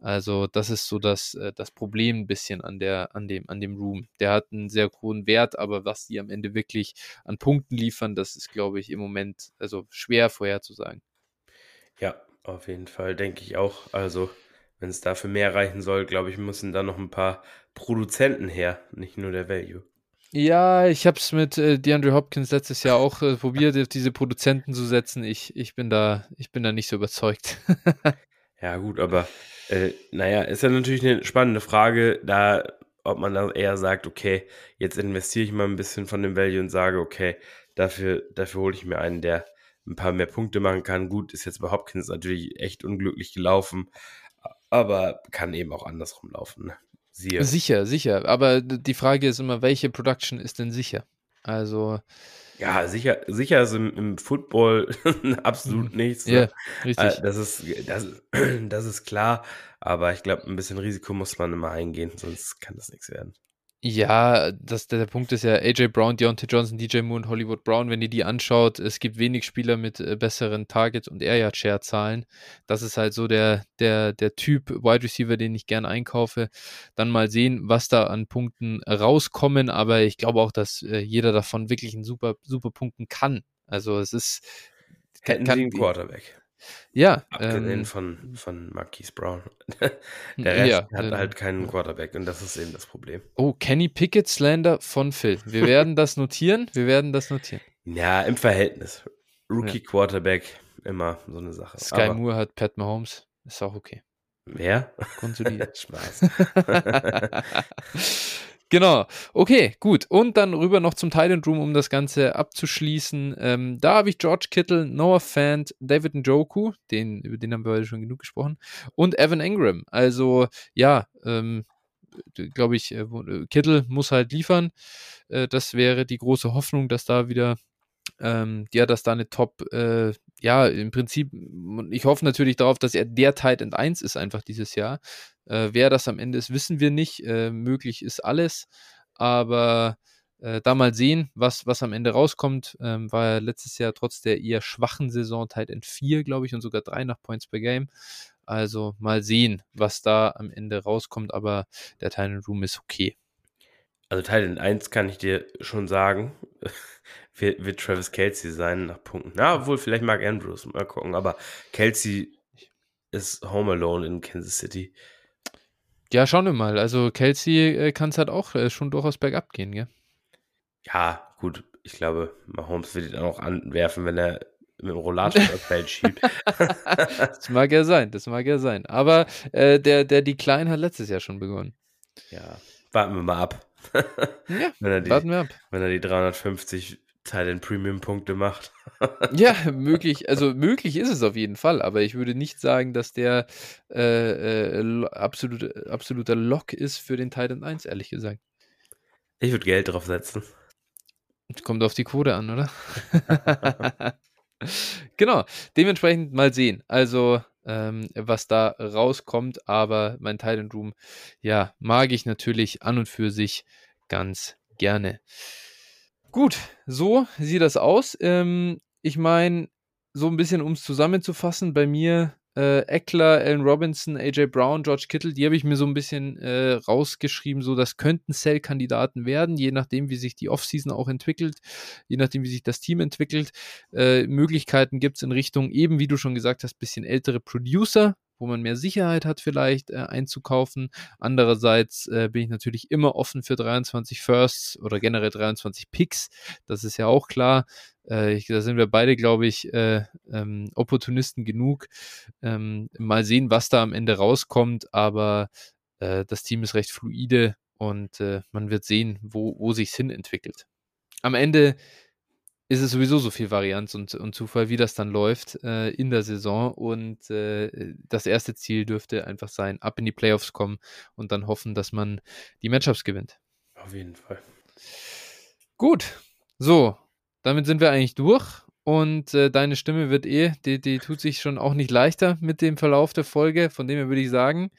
Also das ist so das, äh, das Problem ein bisschen an, der, an, dem, an dem Room. Der hat einen sehr hohen Wert, aber was die am Ende wirklich an Punkten liefern, das ist, glaube ich, im Moment also schwer vorherzusagen. Ja, auf jeden Fall, denke ich auch. Also wenn es dafür mehr reichen soll, glaube ich, müssen da noch ein paar Produzenten her, nicht nur der Value. Ja, ich habe es mit äh, DeAndre Hopkins letztes Jahr auch äh, probiert, diese Produzenten zu setzen. Ich, ich, bin da, ich bin da nicht so überzeugt. (laughs) ja, gut, aber äh, naja, ist ja natürlich eine spannende Frage, da, ob man dann eher sagt, okay, jetzt investiere ich mal ein bisschen von dem Value und sage, okay, dafür, dafür hole ich mir einen, der ein paar mehr Punkte machen kann. Gut, ist jetzt bei Hopkins natürlich echt unglücklich gelaufen, aber kann eben auch andersrum laufen. Ne? Siehe. Sicher, sicher. Aber die Frage ist immer, welche Production ist denn sicher? Also. Ja, sicher, sicher ist im, im Football (laughs) absolut mhm. nichts. Ne? Ja, richtig. Äh, das ist, das, (clears throat) das ist klar, aber ich glaube, ein bisschen Risiko muss man immer eingehen, sonst kann das nichts werden. Ja, das, der, der Punkt ist ja, AJ Brown, Deontay Johnson, DJ Moore und Hollywood Brown, wenn ihr die anschaut, es gibt wenig Spieler mit äh, besseren Targets und Air Yard Share Zahlen. Das ist halt so der, der, der Typ Wide Receiver, den ich gerne einkaufe. Dann mal sehen, was da an Punkten rauskommen, aber ich glaube auch, dass äh, jeder davon wirklich einen super, super Punkten kann. Also es ist. Hätten kann, sie einen Quarterback. Ja. Abgesehen ähm, von, von Marquise Brown. (laughs) Der Rest ja, hat äh, halt keinen Quarterback und das ist eben das Problem. Oh, Kenny Pickett Slander von Phil. Wir werden das notieren. Wir werden das notieren. Ja, im Verhältnis. Rookie ja. Quarterback, immer so eine Sache. Sky Aber Moore hat Pat Mahomes. Ist auch okay. Wer? Konsolidiert. (laughs) Spaß. (laughs) Genau. Okay, gut. Und dann rüber noch zum Thailand Room, um das Ganze abzuschließen. Ähm, da habe ich George Kittle, Noah Fant, David Njoku, den, über den haben wir heute schon genug gesprochen, und Evan Ingram. Also, ja, ähm, glaube ich, äh, äh, Kittle muss halt liefern. Äh, das wäre die große Hoffnung, dass da wieder ähm, ja, dass da eine Top, äh, ja, im Prinzip, ich hoffe natürlich darauf, dass er der Tight End 1 ist einfach dieses Jahr. Äh, wer das am Ende ist, wissen wir nicht. Äh, möglich ist alles, aber äh, da mal sehen, was, was am Ende rauskommt. Ähm, war ja letztes Jahr trotz der eher schwachen Saison Tight End 4, glaube ich, und sogar 3 nach Points per Game. Also mal sehen, was da am Ende rauskommt, aber der Tight End Room ist okay. Also Teil in 1 kann ich dir schon sagen, (laughs) wird, wird Travis Kelsey sein nach Punkten. Na, wohl vielleicht Mark Andrews, mal gucken. Aber Kelsey ist Home Alone in Kansas City. Ja, schauen wir mal. Also Kelsey äh, kann es halt auch äh, schon durchaus bergab gehen, gell? Ja, gut. Ich glaube, Mahomes wird ihn auch anwerfen, wenn er mit dem Rollator (laughs) das Feld schiebt. das mag ja sein, das mag ja sein. Aber äh, der, der Decline hat letztes Jahr schon begonnen. Ja, warten wir mal ab ja, wenn er die, warten wir ab. Wenn er die 350 Teile Premium-Punkte macht. (laughs) ja, möglich, also möglich ist es auf jeden Fall, aber ich würde nicht sagen, dass der äh, äh, absolut, absoluter Lock ist für den Titan 1, ehrlich gesagt. Ich würde Geld drauf setzen. Kommt auf die Quote an, oder? (laughs) genau, dementsprechend mal sehen. Also ähm, was da rauskommt. Aber mein Titan Room, ja, mag ich natürlich an und für sich ganz gerne. Gut, so sieht das aus. Ähm, ich meine, so ein bisschen, um es zusammenzufassen, bei mir äh, Eckler, Allen Robinson, AJ Brown, George Kittle, die habe ich mir so ein bisschen äh, rausgeschrieben, so das könnten Sell-Kandidaten werden, je nachdem, wie sich die Offseason auch entwickelt, je nachdem, wie sich das Team entwickelt. Äh, Möglichkeiten gibt es in Richtung eben, wie du schon gesagt hast, bisschen ältere Producer, wo man mehr Sicherheit hat, vielleicht äh, einzukaufen. Andererseits äh, bin ich natürlich immer offen für 23 Firsts oder generell 23 Picks. Das ist ja auch klar. Äh, ich, da sind wir beide, glaube ich, äh, ähm, Opportunisten genug. Ähm, mal sehen, was da am Ende rauskommt, aber äh, das Team ist recht fluide und äh, man wird sehen, wo, wo sich hin entwickelt. Am Ende ist es sowieso so viel Varianz und, und Zufall, wie das dann läuft äh, in der Saison. Und äh, das erste Ziel dürfte einfach sein, ab in die Playoffs kommen und dann hoffen, dass man die Matchups gewinnt. Auf jeden Fall. Gut, so, damit sind wir eigentlich durch. Und äh, deine Stimme wird eh, die, die tut sich schon auch nicht leichter mit dem Verlauf der Folge. Von dem her würde ich sagen,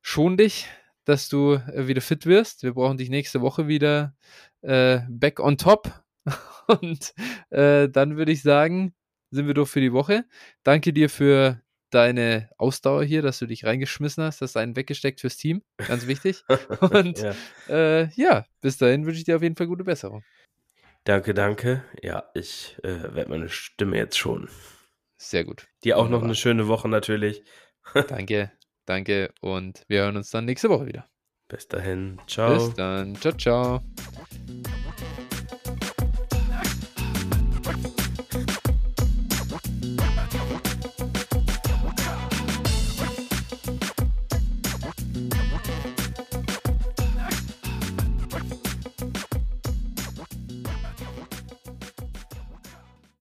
schon dich, dass du äh, wieder fit wirst. Wir brauchen dich nächste Woche wieder äh, back on top (laughs) Und äh, dann würde ich sagen, sind wir durch für die Woche. Danke dir für deine Ausdauer hier, dass du dich reingeschmissen hast, hast einen weggesteckt fürs Team. Ganz wichtig. (laughs) Und ja. Äh, ja, bis dahin wünsche ich dir auf jeden Fall gute Besserung. Danke, danke. Ja, ich äh, werde meine Stimme jetzt schon. Sehr gut. Dir auch Wunderbar. noch eine schöne Woche natürlich. (laughs) danke, danke. Und wir hören uns dann nächste Woche wieder. Bis dahin. Ciao. Bis dann. Ciao, ciao.